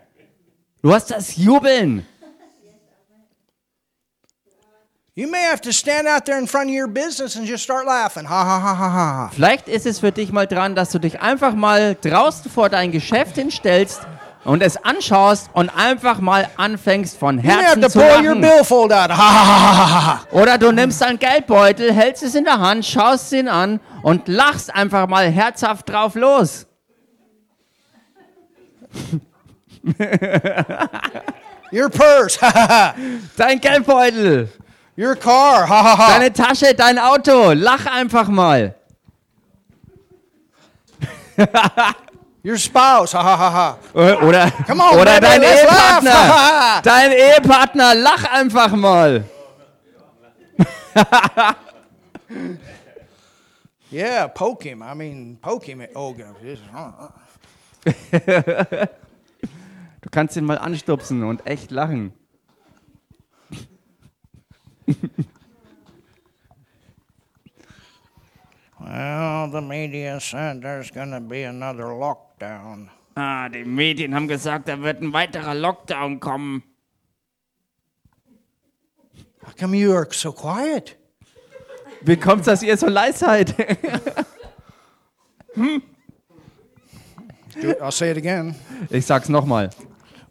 Speaker 2: Du hast das Jubeln.
Speaker 1: You may have to stand out there in front of your business and just start laughing. Ha ha ha ha ha.
Speaker 2: Vielleicht ist es für dich mal dran, dass du dich einfach mal draußen vor dein Geschäft hinstellst und es anschaust und einfach mal anfängst von
Speaker 1: You may have
Speaker 2: Herzen
Speaker 1: to
Speaker 2: zu lachen.
Speaker 1: billfold out. Ha ha ha ha ha ha.
Speaker 2: Oder du nimmst deinen Geldbeutel, hältst es in der Hand, schaust ihn an und lachst einfach mal herzhaft drauf los.
Speaker 1: Your purse.
Speaker 2: Dein Geldbeutel,
Speaker 1: Your car. Ha ha ha.
Speaker 2: deine Tasche, dein Auto, lach einfach mal.
Speaker 1: Your spouse. Ha ha ha ha.
Speaker 2: Oder,
Speaker 1: Come on,
Speaker 2: oder dein. Ehepartner. Dein Ehepartner, lach einfach mal.
Speaker 1: Yeah, poke him. I mean, poke him. Oh, God.
Speaker 2: Du kannst ihn mal anstupsen und echt lachen.
Speaker 1: Well, the media said there's going to be another lockdown.
Speaker 4: Ah, die Medien haben gesagt, da wird ein weiterer Lockdown kommen.
Speaker 1: How come you are so quiet?
Speaker 2: Wie kommt's, dass ihr so leise seid?
Speaker 1: Do- I'll say it again.
Speaker 2: Ich sag's nochmal.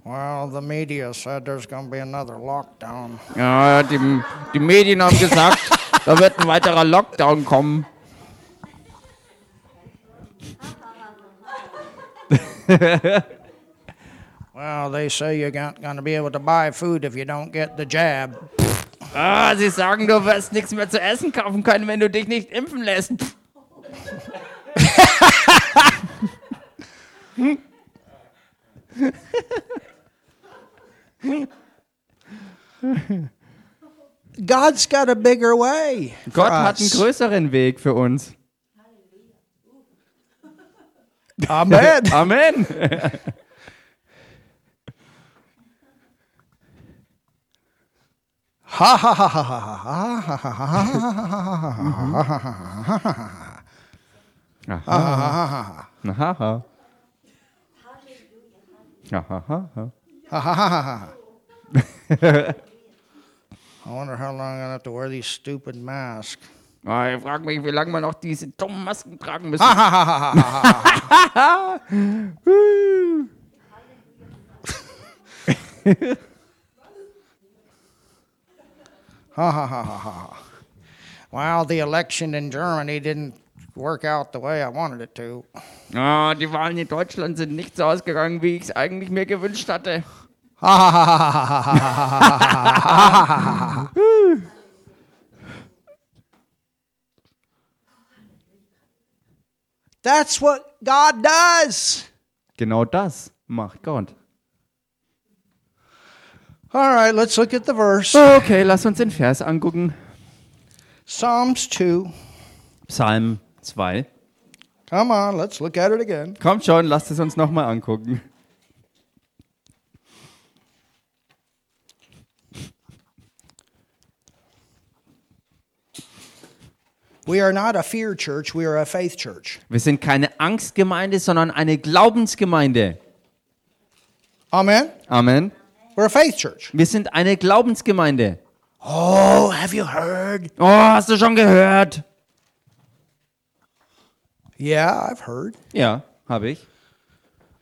Speaker 1: Well, the media said there's going to be another lockdown.
Speaker 4: Ja, die, die Medien haben gesagt, da wird ein weiterer Lockdown kommen.
Speaker 1: Well, they say you're not going to be able to buy food if you don't get the jab.
Speaker 4: Ah, sie sagen, du wirst nichts mehr zu essen kaufen können, wenn du dich nicht impfen lässt.
Speaker 1: God's got a bigger way.
Speaker 2: Gott hat einen größeren Weg für uns.
Speaker 1: Amen.
Speaker 2: Amen.
Speaker 1: Ha ha ha ha Ha
Speaker 4: ich frage mich, wie lange wir noch diese dummen Masken tragen müssen.
Speaker 1: Ha ha ha ha ha ha. Ha ha ha ha ha. Well, the election in Germany didn't work out the way I wanted it to.
Speaker 4: Ah, die Wahlen in Deutschland sind nicht so ausgegangen, wie ich es eigentlich mir gewünscht hatte.
Speaker 1: That's what God does.
Speaker 2: Genau das macht Gott.
Speaker 1: All right, let's look at the verse.
Speaker 2: Okay, lass uns den Vers angucken.
Speaker 1: Psalms 2.
Speaker 2: Psalm 2.
Speaker 1: Come on, let's look at it again.
Speaker 2: Kommt schon, lass es uns nochmal angucken. Wir sind keine Angstgemeinde, sondern eine Glaubensgemeinde.
Speaker 1: Amen?
Speaker 2: Amen.
Speaker 1: We're a faith church.
Speaker 2: Wir sind eine Glaubensgemeinde.
Speaker 1: Oh, have you heard?
Speaker 2: Oh, hast du schon gehört?
Speaker 1: Yeah, I've heard.
Speaker 2: Ja, habe ich.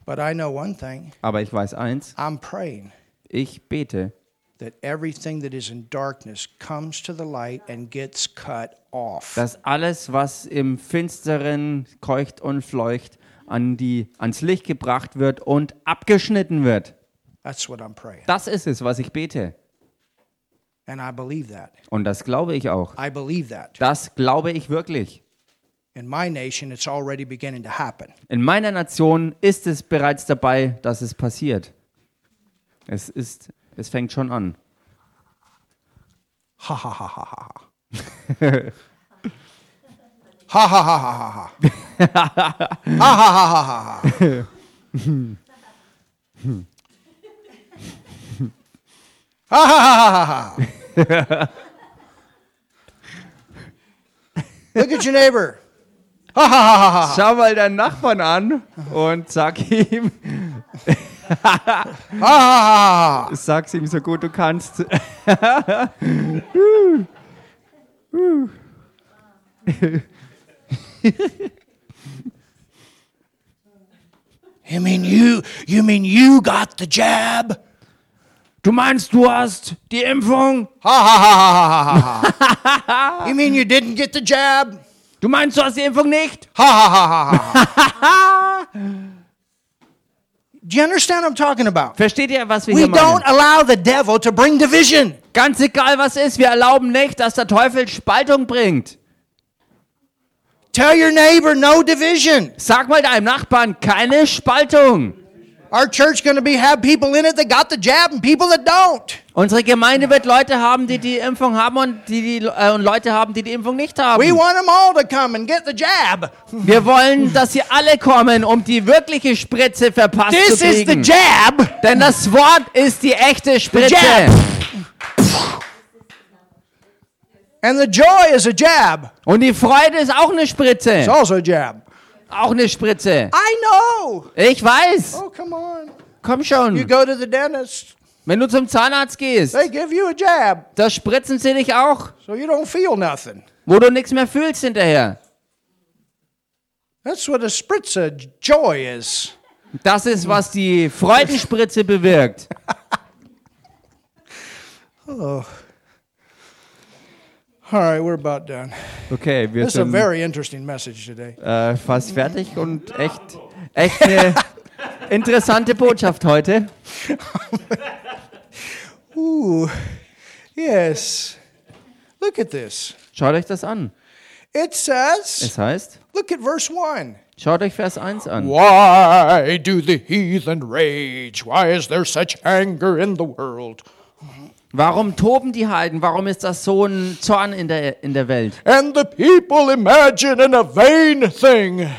Speaker 1: But I know one thing
Speaker 2: Aber ich weiß eins,
Speaker 1: I'm praying
Speaker 2: ich bete,
Speaker 1: that everything that is in darkness comes to the light and gets cut off.
Speaker 2: dass alles, was im Finsteren keucht und fleucht, an die, ans Licht gebracht wird und abgeschnitten wird.
Speaker 1: That's what I'm praying.
Speaker 2: Das ist es, was ich bete.
Speaker 1: And I believe that.
Speaker 2: Und das glaube ich auch.
Speaker 1: I believe that.
Speaker 2: Das glaube ich wirklich.
Speaker 1: In my nation, it's already beginning to happen.
Speaker 2: In meiner Nation ist es bereits dabei, dass es passiert. Es ist, es fängt schon an.
Speaker 1: Ha ha ha ha ha. ha. Ha ha ha ha ha ha. Ha ha ha ha ha ha. Ha ha ha ha ha. Look at your neighbor. Ha ha ha ha ha.
Speaker 2: Schau mal deinen Nachbarn an und sag ihm. Sag's ihm so gut du kannst.
Speaker 1: You mean you? You mean you got the jab?
Speaker 2: Du meinst, du hast die Impfung?
Speaker 1: Ha ha ha ha ha ha ha. You mean you didn't get the jab?
Speaker 2: Du meinst, du hast die Impfung nicht?
Speaker 1: Ha ha ha ha ha. Do you understand what I'm talking about?
Speaker 2: Versteht ihr, was wir
Speaker 1: We
Speaker 2: hier
Speaker 1: don't
Speaker 2: meinen?
Speaker 1: allow the devil to bring division.
Speaker 2: Ganz egal, was ist, wir erlauben nicht, dass der Teufel Spaltung bringt.
Speaker 1: Tell your neighbor no division.
Speaker 2: Sag mal deinem Nachbarn, keine Spaltung.
Speaker 1: Our church going to be have people in it that got the jab and people that don't.
Speaker 2: Unsere Gemeinde wird Leute haben, die die Impfung haben und, die, die, äh, und Leute haben, die die Impfung nicht haben.
Speaker 1: We want them all to come and get the jab.
Speaker 2: Wir wollen, dass sie alle kommen, um die wirkliche Spritze verpasst
Speaker 1: This
Speaker 2: zu
Speaker 1: is the
Speaker 2: kriegen.
Speaker 1: jab.
Speaker 2: Denn das Wort ist die echte Spritze.
Speaker 1: jab. And the joy is a jab.
Speaker 2: Und die Freude ist auch eine
Speaker 1: It's
Speaker 2: Spritze.
Speaker 1: also a jab.
Speaker 2: Auch eine Spritze.
Speaker 1: I know.
Speaker 2: Ich weiß.
Speaker 1: Oh, come on.
Speaker 2: Komm
Speaker 1: You
Speaker 2: schon.
Speaker 1: go to the dentist,
Speaker 2: Wenn du zum Zahnarzt gehst,
Speaker 1: they give you a jab
Speaker 2: da spritzen sie dich auch,
Speaker 1: so you don't feel nothing.
Speaker 2: wo du nichts mehr fühlst hinterher.
Speaker 1: That's what a spritz of joy is.
Speaker 2: Das ist, was die Freudenspritze bewirkt.
Speaker 1: All right, we're about done.
Speaker 2: Okay, wir
Speaker 1: This is a very interesting message today.
Speaker 2: äh, fast fertig und echt, echt eine interessante Botschaft heute.
Speaker 1: Ooh, yes. Look at this.
Speaker 2: Schaut euch das an.
Speaker 1: It says,
Speaker 2: Es heißt,
Speaker 1: look at verse 1.
Speaker 2: schaut euch Vers 1 an.
Speaker 1: Why do the heathen rage? Why is there such anger in the world?
Speaker 2: Warum toben die Heiden? Warum ist das so ein Zorn in der, in der Welt?
Speaker 1: And the people imagine in a vain thing.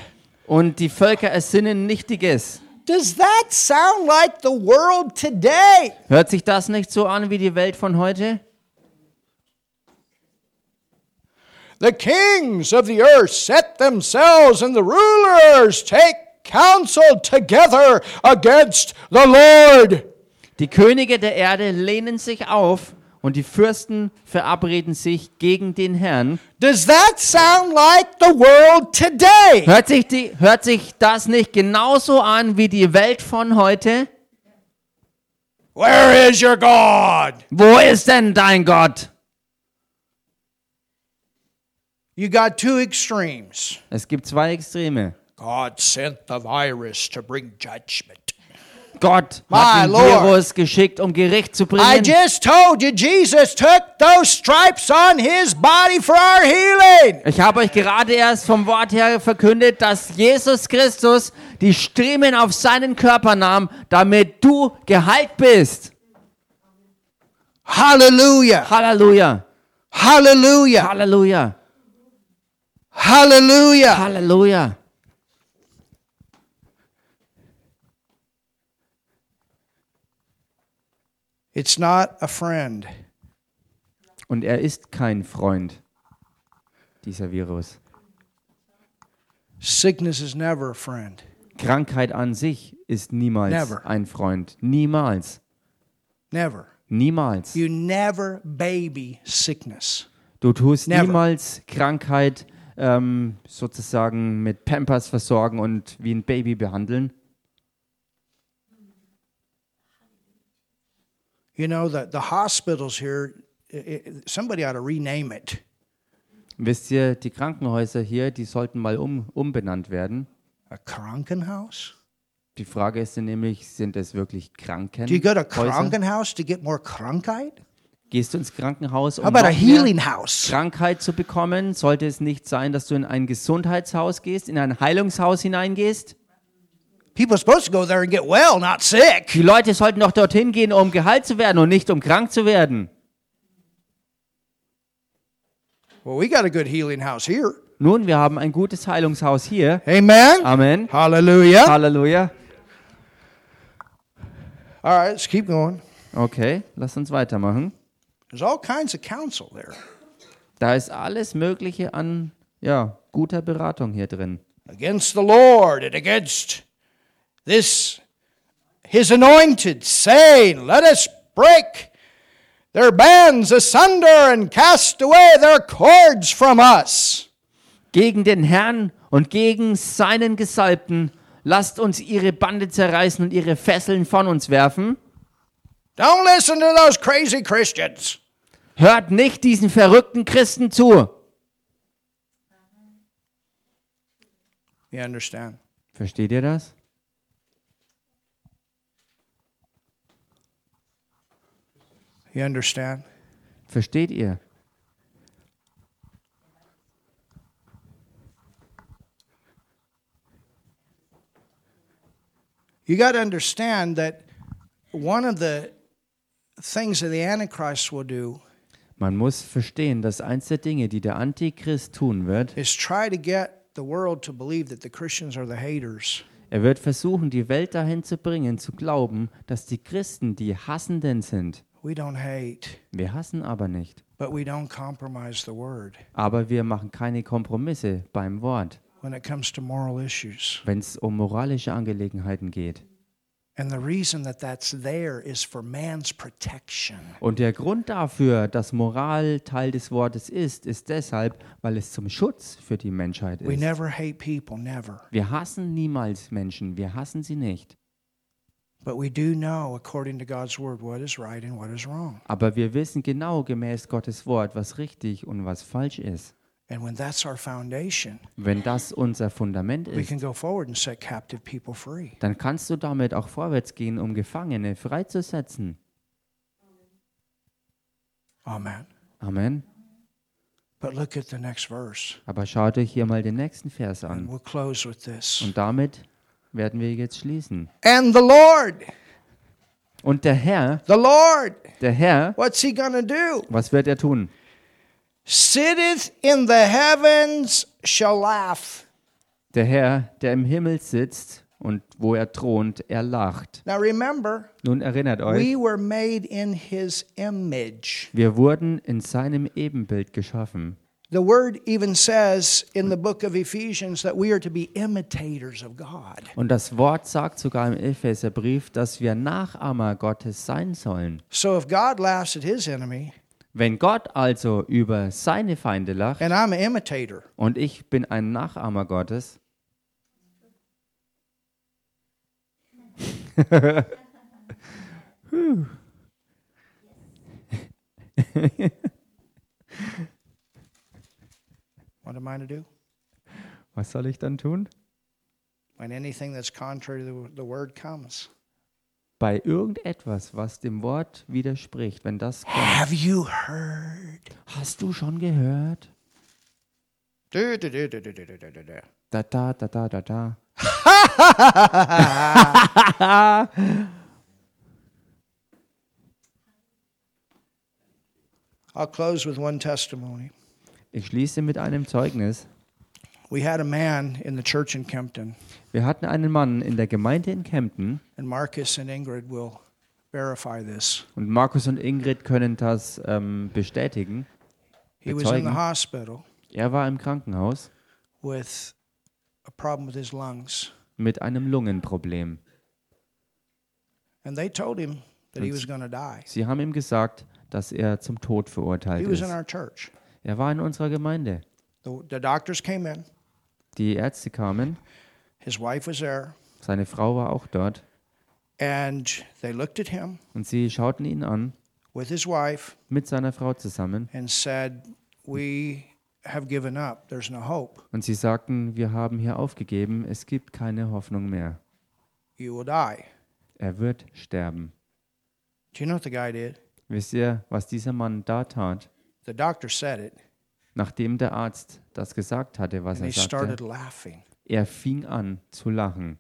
Speaker 2: Und die Völker ersinnen Nichtiges.
Speaker 1: Does that sound like the world today?
Speaker 2: Hört sich das nicht so an wie die Welt von heute?
Speaker 1: The kings of the earth set themselves, and the rulers take counsel together against the Lord.
Speaker 2: Die Könige der Erde lehnen sich auf und die Fürsten verabreden sich gegen den Herrn.
Speaker 1: Does that sound like the world today?
Speaker 2: Hört sich, die, hört sich das nicht genauso an wie die Welt von heute?
Speaker 1: Where is your God?
Speaker 2: Wo ist denn dein Gott?
Speaker 1: You got two extremes.
Speaker 2: Es gibt zwei Extreme.
Speaker 1: God sent the virus to bring judgment.
Speaker 2: Gott hat den
Speaker 1: Lord.
Speaker 2: Virus geschickt, um Gericht zu
Speaker 1: I
Speaker 2: bringen.
Speaker 1: just told you Jesus took those stripes on his body for our healing.
Speaker 2: Ich habe euch gerade erst vom Wort her verkündet, dass Jesus Christus die Striemen auf seinen Körper nahm, damit du geheilt bist.
Speaker 1: Hallelujah.
Speaker 2: Halleluja,
Speaker 1: Hallelujah.
Speaker 2: Halleluja,
Speaker 1: Hallelujah.
Speaker 2: Halleluja.
Speaker 1: It's not a friend.
Speaker 2: Und er ist kein Freund. dieser Virus.
Speaker 1: Sickness is never a friend.
Speaker 2: Krankheit an sich ist niemals
Speaker 1: Never.
Speaker 2: ein Freund. Niemals.
Speaker 1: Never.
Speaker 2: Niemals.
Speaker 1: You never baby sickness.
Speaker 2: Du tust
Speaker 1: Never.
Speaker 2: niemals Krankheit ähm, sozusagen mit Pampers versorgen und wie ein Baby behandeln.
Speaker 1: You know, the, the hospitals here, somebody ought to rename it.
Speaker 2: Wisst ihr, die Krankenhäuser hier, die sollten mal um, umbenannt werden.
Speaker 1: A Krankenhaus?
Speaker 2: Die Frage ist nämlich, sind es wirklich Krankenhäuser?
Speaker 1: Do you go to Krankenhaus to get more Krankheit?
Speaker 2: Gehst du ins Krankenhaus, um
Speaker 1: How about a
Speaker 2: noch mehr
Speaker 1: healing house?
Speaker 2: Krankheit zu bekommen? Sollte es nicht sein, dass du in ein Gesundheitshaus gehst, in ein Heilungshaus hineingehst?
Speaker 1: People are supposed to go there and get well, not sick.
Speaker 2: Die Leute sollten doch dorthin gehen, um geheilt zu werden und nicht um krank zu werden.
Speaker 1: Well, we got a good healing house here.
Speaker 2: Nun, wir haben ein gutes Heilungshaus hier.
Speaker 1: Amen.
Speaker 2: Amen.
Speaker 1: Hallelujah.
Speaker 2: Halleluja.
Speaker 1: All right, let's keep going.
Speaker 2: Okay, lass uns weitermachen.
Speaker 1: There's all kinds of counsel there.
Speaker 2: Da ist alles Mögliche an ja, guter Beratung hier drin.
Speaker 1: against the Lord and against this his anointed, saying, Let us break their bands asunder and cast away their cords from us.
Speaker 2: Gegen den Herrn und gegen seinen Gesalbten, lasst uns ihre Bande zerreißen und ihre Fesseln von uns werfen.
Speaker 1: Don't listen to those crazy Christians.
Speaker 2: Hört nicht diesen verrückten Christen zu.
Speaker 1: You understand?
Speaker 2: Versteht ihr das?
Speaker 1: You understand?
Speaker 2: Versteht ihr?
Speaker 1: You got to understand that one of the things that the Antichrist will do
Speaker 2: Man muss verstehen, dass eins der Dinge, die der Antichrist tun wird,
Speaker 1: is try to get the world to believe that the Christians are the haters.
Speaker 2: er wird versuchen, die Welt dahin zu bringen, zu glauben, dass die Christen die Hassenden sind.
Speaker 1: We don't hate,
Speaker 2: Wir hassen aber nicht.
Speaker 1: but we don't compromise the word
Speaker 2: Aber wir machen keine Kompromisse beim Wort,
Speaker 1: when it comes to moral issues.
Speaker 2: wenn es um moralische Angelegenheiten geht.
Speaker 1: And the reason that that's there is for man's protection.
Speaker 2: Und der Grund dafür, dass Moral Teil des Wortes ist, ist deshalb, weil es zum Schutz für die Menschheit
Speaker 1: We
Speaker 2: ist.
Speaker 1: never hate people, never.
Speaker 2: Wir hassen niemals Menschen, wir hassen sie nicht. Aber wir wissen genau gemäß Gottes Wort, was richtig und was falsch ist.
Speaker 1: And when that's our foundation,
Speaker 2: Wenn das unser Fundament
Speaker 1: we
Speaker 2: ist,
Speaker 1: can go forward and set captive people free.
Speaker 2: dann kannst du damit auch vorwärts gehen, um Gefangene freizusetzen.
Speaker 1: Amen.
Speaker 2: Amen.
Speaker 1: But look at the next verse.
Speaker 2: Aber schaut euch hier mal den nächsten Vers
Speaker 1: And
Speaker 2: an.
Speaker 1: we'll close with this.
Speaker 2: Und damit werden wir jetzt schließen.
Speaker 1: And the Lord,
Speaker 2: Und der Herr,
Speaker 1: the Lord,
Speaker 2: der Herr,
Speaker 1: what's he to do?
Speaker 2: was wird er tun?
Speaker 1: Sitteth in the heavens shall laugh.
Speaker 2: Der Herr, der im Himmel sitzt und wo er thront, er lacht.
Speaker 1: Now remember,
Speaker 2: Nun erinnert euch,
Speaker 1: we were made in his image.
Speaker 2: wir wurden in seinem Ebenbild geschaffen.
Speaker 1: The word even says in the book of Ephesians that we are to be imitators of God.
Speaker 2: Und das Wort sagt sogar im Epheserbrief, dass wir Nachahmer Gottes sein sollen.
Speaker 1: So if God laughs at his enemy,
Speaker 2: Wenn Gott also über seine Feinde lacht
Speaker 1: and I'm an imitator,
Speaker 2: und ich bin ein Nachahmer Gottes,
Speaker 1: what am I to do?
Speaker 2: was soll ich dann tun?
Speaker 1: When anything that's contrary to the, word comes.
Speaker 2: Bei irgendetwas, was dem Wort widerspricht, wenn das kommt.
Speaker 1: Have you heard?
Speaker 2: Hast du schon gehört?
Speaker 1: Du, du, du, du, du, du, du, du, du, du.
Speaker 2: Da, da, da, da, da, da.
Speaker 1: I'll close with one testimony.
Speaker 2: Ich schließe mit einem Zeugnis.
Speaker 1: We had a man in the church in Kempton,
Speaker 2: Wir hatten einen Mann in der Gemeinde in Kempten
Speaker 1: and Marcus and Ingrid will verify this.
Speaker 2: und Markus und Ingrid können das ähm, bestätigen.
Speaker 1: He was in the hospital,
Speaker 2: Er war im Krankenhaus
Speaker 1: with a problem with his lungs.
Speaker 2: mit einem Lungenproblem.
Speaker 1: And they told him that he was going to die.
Speaker 2: Sie haben ihm gesagt, dass er zum Tod verurteilt
Speaker 1: He was in
Speaker 2: ist.
Speaker 1: our church.
Speaker 2: Er war in unserer Gemeinde.
Speaker 1: The, the doctors came in.
Speaker 2: Die Ärzte kamen,
Speaker 1: His wife was there.
Speaker 2: seine Frau war auch dort
Speaker 1: And they looked at him
Speaker 2: und sie schauten ihn an
Speaker 1: with his wife
Speaker 2: mit seiner Frau zusammen
Speaker 1: and said, We have given up. There's no hope.
Speaker 2: und sie sagten, wir haben hier aufgegeben, es gibt keine Hoffnung mehr.
Speaker 1: You will die.
Speaker 2: Er wird sterben.
Speaker 1: Do you know what the guy did?
Speaker 2: Wisst ihr, was dieser Mann da tat?
Speaker 1: The doctor said it,
Speaker 2: Nachdem der Arzt das gesagt hatte, was
Speaker 1: and
Speaker 2: er
Speaker 1: he started
Speaker 2: sagte,
Speaker 1: laughing.
Speaker 2: er fing an zu lachen.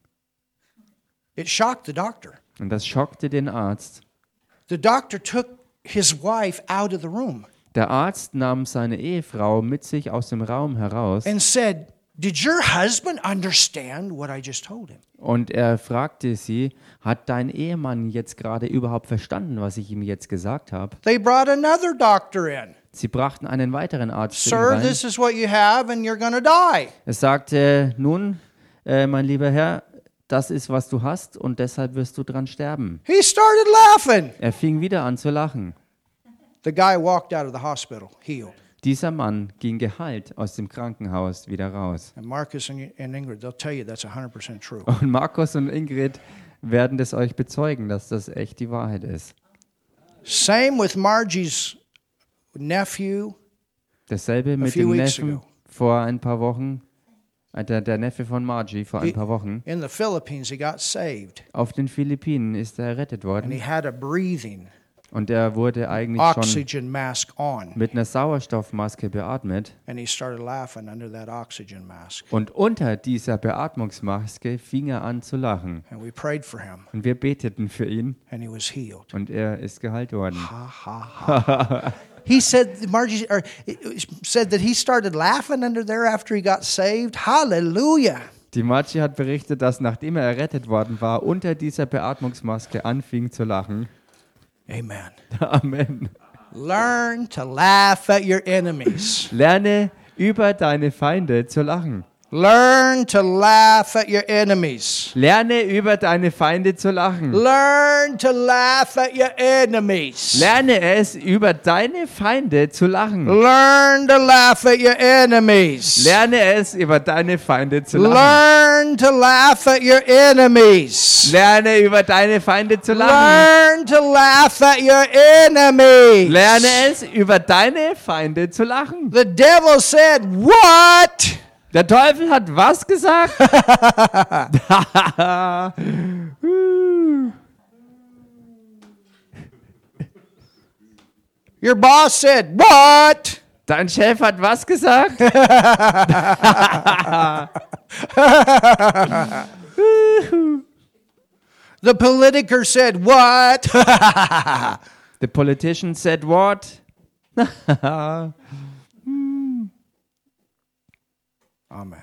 Speaker 1: It shocked the doctor.
Speaker 2: Und das schockte den Arzt.
Speaker 1: The doctor took his wife out of the room
Speaker 2: Der Arzt nahm seine Ehefrau mit sich aus dem Raum heraus
Speaker 1: and said, Did your husband understand what I just told him?
Speaker 2: und er fragte sie, hat dein Ehemann jetzt gerade überhaupt verstanden, was ich ihm jetzt gesagt habe?
Speaker 1: They brought another doctor in.
Speaker 2: Sie brachten einen weiteren Arzt
Speaker 1: Sir,
Speaker 2: rein.
Speaker 1: this is what you have, and you're to die.
Speaker 2: Er sagte, nun, äh, mein lieber Herr, das ist, was du hast und deshalb wirst du dran sterben.
Speaker 1: He started laughing.
Speaker 2: Er fing wieder an zu lachen.
Speaker 1: The guy walked out of the hospital, healed.
Speaker 2: Dieser Mann ging geheilt aus dem Krankenhaus wieder raus.
Speaker 1: And Marcus and and Ingrid, they'll tell you that's 100% true.
Speaker 2: Und Markus und Ingrid werden das euch bezeugen, dass das echt die Wahrheit ist.
Speaker 1: Same with Margie's nephew.
Speaker 2: Dasselbe mit dem Neffen
Speaker 1: ago.
Speaker 2: vor ein paar Wochen, äh, der, der Neffe von Margie vor ein paar Wochen.
Speaker 1: In the Philippines, he got saved,
Speaker 2: Auf den Philippinen ist er errettet
Speaker 1: and he
Speaker 2: worden
Speaker 1: had a breathing
Speaker 2: und er wurde eigentlich schon mit einer Sauerstoffmaske beatmet.
Speaker 1: and he started laughing under that oxygen mask.
Speaker 2: Und unter dieser Beatmungsmaske fing er an zu lachen.
Speaker 1: And we prayed for him,
Speaker 2: Und wir beteten für ihn
Speaker 1: and he was healed.
Speaker 2: und er ist geheilt worden.
Speaker 1: He said, Margie or, said that he started laughing under there after he got saved. Hallelujah.
Speaker 2: Die Margie hat berichtet, dass nachdem er errettet worden war, unter dieser Beatmungsmaske anfing zu lachen.
Speaker 1: Amen.
Speaker 2: Amen.
Speaker 1: Learn to laugh at your enemies.
Speaker 2: Lerne über deine Feinde zu lachen.
Speaker 1: Learn to laugh at your enemies.
Speaker 2: Lerne über deine Feinde zu lachen.
Speaker 1: Learn to laugh at your enemies.
Speaker 2: Lerne es, über deine Feinde zu lachen.
Speaker 1: Learn to laugh at your enemies.
Speaker 2: Lerne es, über deine Feinde zu lachen.
Speaker 1: Learn to laugh at your enemies.
Speaker 2: Lerne über deine Feinde zu lachen.
Speaker 1: Learn to laugh at your enemies.
Speaker 2: Lerne es, über deine Feinde zu lachen.
Speaker 1: The devil said, What?
Speaker 2: Der Teufel hat was gesagt?
Speaker 1: Your boss said, What?
Speaker 2: Dein Chef hat was gesagt?
Speaker 1: The politiker said, What?
Speaker 2: The politician said what?
Speaker 1: Amen.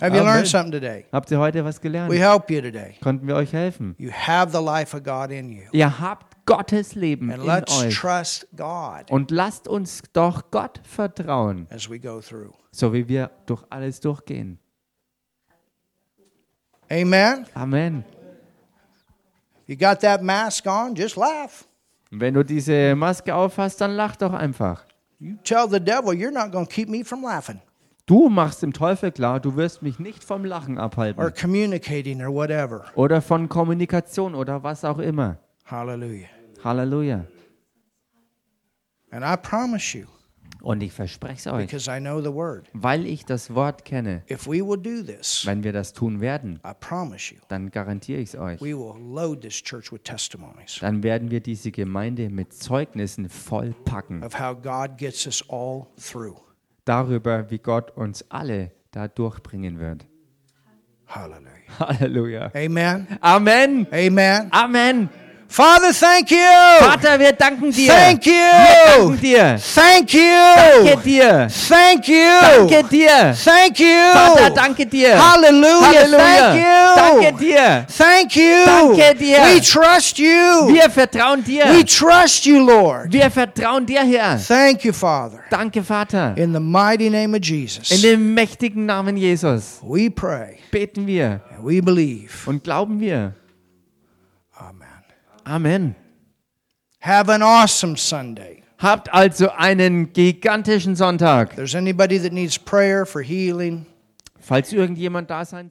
Speaker 1: Have you learned something today?
Speaker 2: Habt ihr heute was
Speaker 1: We
Speaker 2: gelernt?
Speaker 1: help you today.
Speaker 2: Konnten wir euch helfen?
Speaker 1: You have the life of God in you.
Speaker 2: Ihr habt Gottes Leben
Speaker 1: And
Speaker 2: in
Speaker 1: let's
Speaker 2: euch.
Speaker 1: trust God
Speaker 2: Und lasst uns doch Gott vertrauen,
Speaker 1: as we go through.
Speaker 2: so wie wir durch alles durchgehen.
Speaker 1: Amen.
Speaker 2: Amen.
Speaker 1: You got that mask on, just laugh.
Speaker 2: Wenn du diese Maske aufhast, dann lach doch einfach.
Speaker 1: You tell the devil you're not going to keep me from laughing
Speaker 2: Du machst dem Teufel klar, du wirst mich nicht vom Lachen
Speaker 1: or
Speaker 2: abhalten.
Speaker 1: communicating or whatever.
Speaker 2: Oder von Kommunikation oder was auch immer.
Speaker 1: Hallelujah.
Speaker 2: Halleluja.
Speaker 1: And I promise you,
Speaker 2: Und ich verspreche es euch,
Speaker 1: because I know the word,
Speaker 2: weil ich das Wort kenne,
Speaker 1: if we will do this,
Speaker 2: wenn wir das tun werden,
Speaker 1: I promise you,
Speaker 2: dann garantiere ich es euch.
Speaker 1: we will load this church with testimonies
Speaker 2: Dann werden wir diese Gemeinde mit Zeugnissen vollpacken.
Speaker 1: of how God gets us all through.
Speaker 2: Darüber, wie Gott uns alle da durchbringen wird.
Speaker 1: Hallelujah.
Speaker 2: Halleluja.
Speaker 1: Amen.
Speaker 2: Amen.
Speaker 1: Amen.
Speaker 2: Amen.
Speaker 1: Father, thank you.
Speaker 2: Vater, wir danken dir.
Speaker 1: Thank
Speaker 2: Wir
Speaker 1: you.
Speaker 2: danken dir.
Speaker 1: Thank you.
Speaker 2: Danke dir.
Speaker 1: Thank you.
Speaker 2: Danke dir.
Speaker 1: Thank you.
Speaker 2: Vater, danke dir.
Speaker 1: Hallelujah. Thank
Speaker 2: Halleluja.
Speaker 1: you.
Speaker 2: Danke dir.
Speaker 1: Thank you.
Speaker 2: Danke dir.
Speaker 1: We trust you.
Speaker 2: Wir vertrauen dir.
Speaker 1: We trust you, Lord.
Speaker 2: Wir vertrauen dir, Herr.
Speaker 1: Thank you, Father.
Speaker 2: Danke, Vater.
Speaker 1: In the mighty name of
Speaker 2: In
Speaker 1: Jesus,
Speaker 2: dem mächtigen Namen Jesus
Speaker 1: we pray
Speaker 2: beten wir
Speaker 1: and we believe.
Speaker 2: und glauben wir.
Speaker 1: Amen. Have an awesome Sunday.
Speaker 2: Habt also einen gigantischen Sonntag.
Speaker 1: There's anybody that needs prayer for healing,
Speaker 2: Falls irgendjemand da sein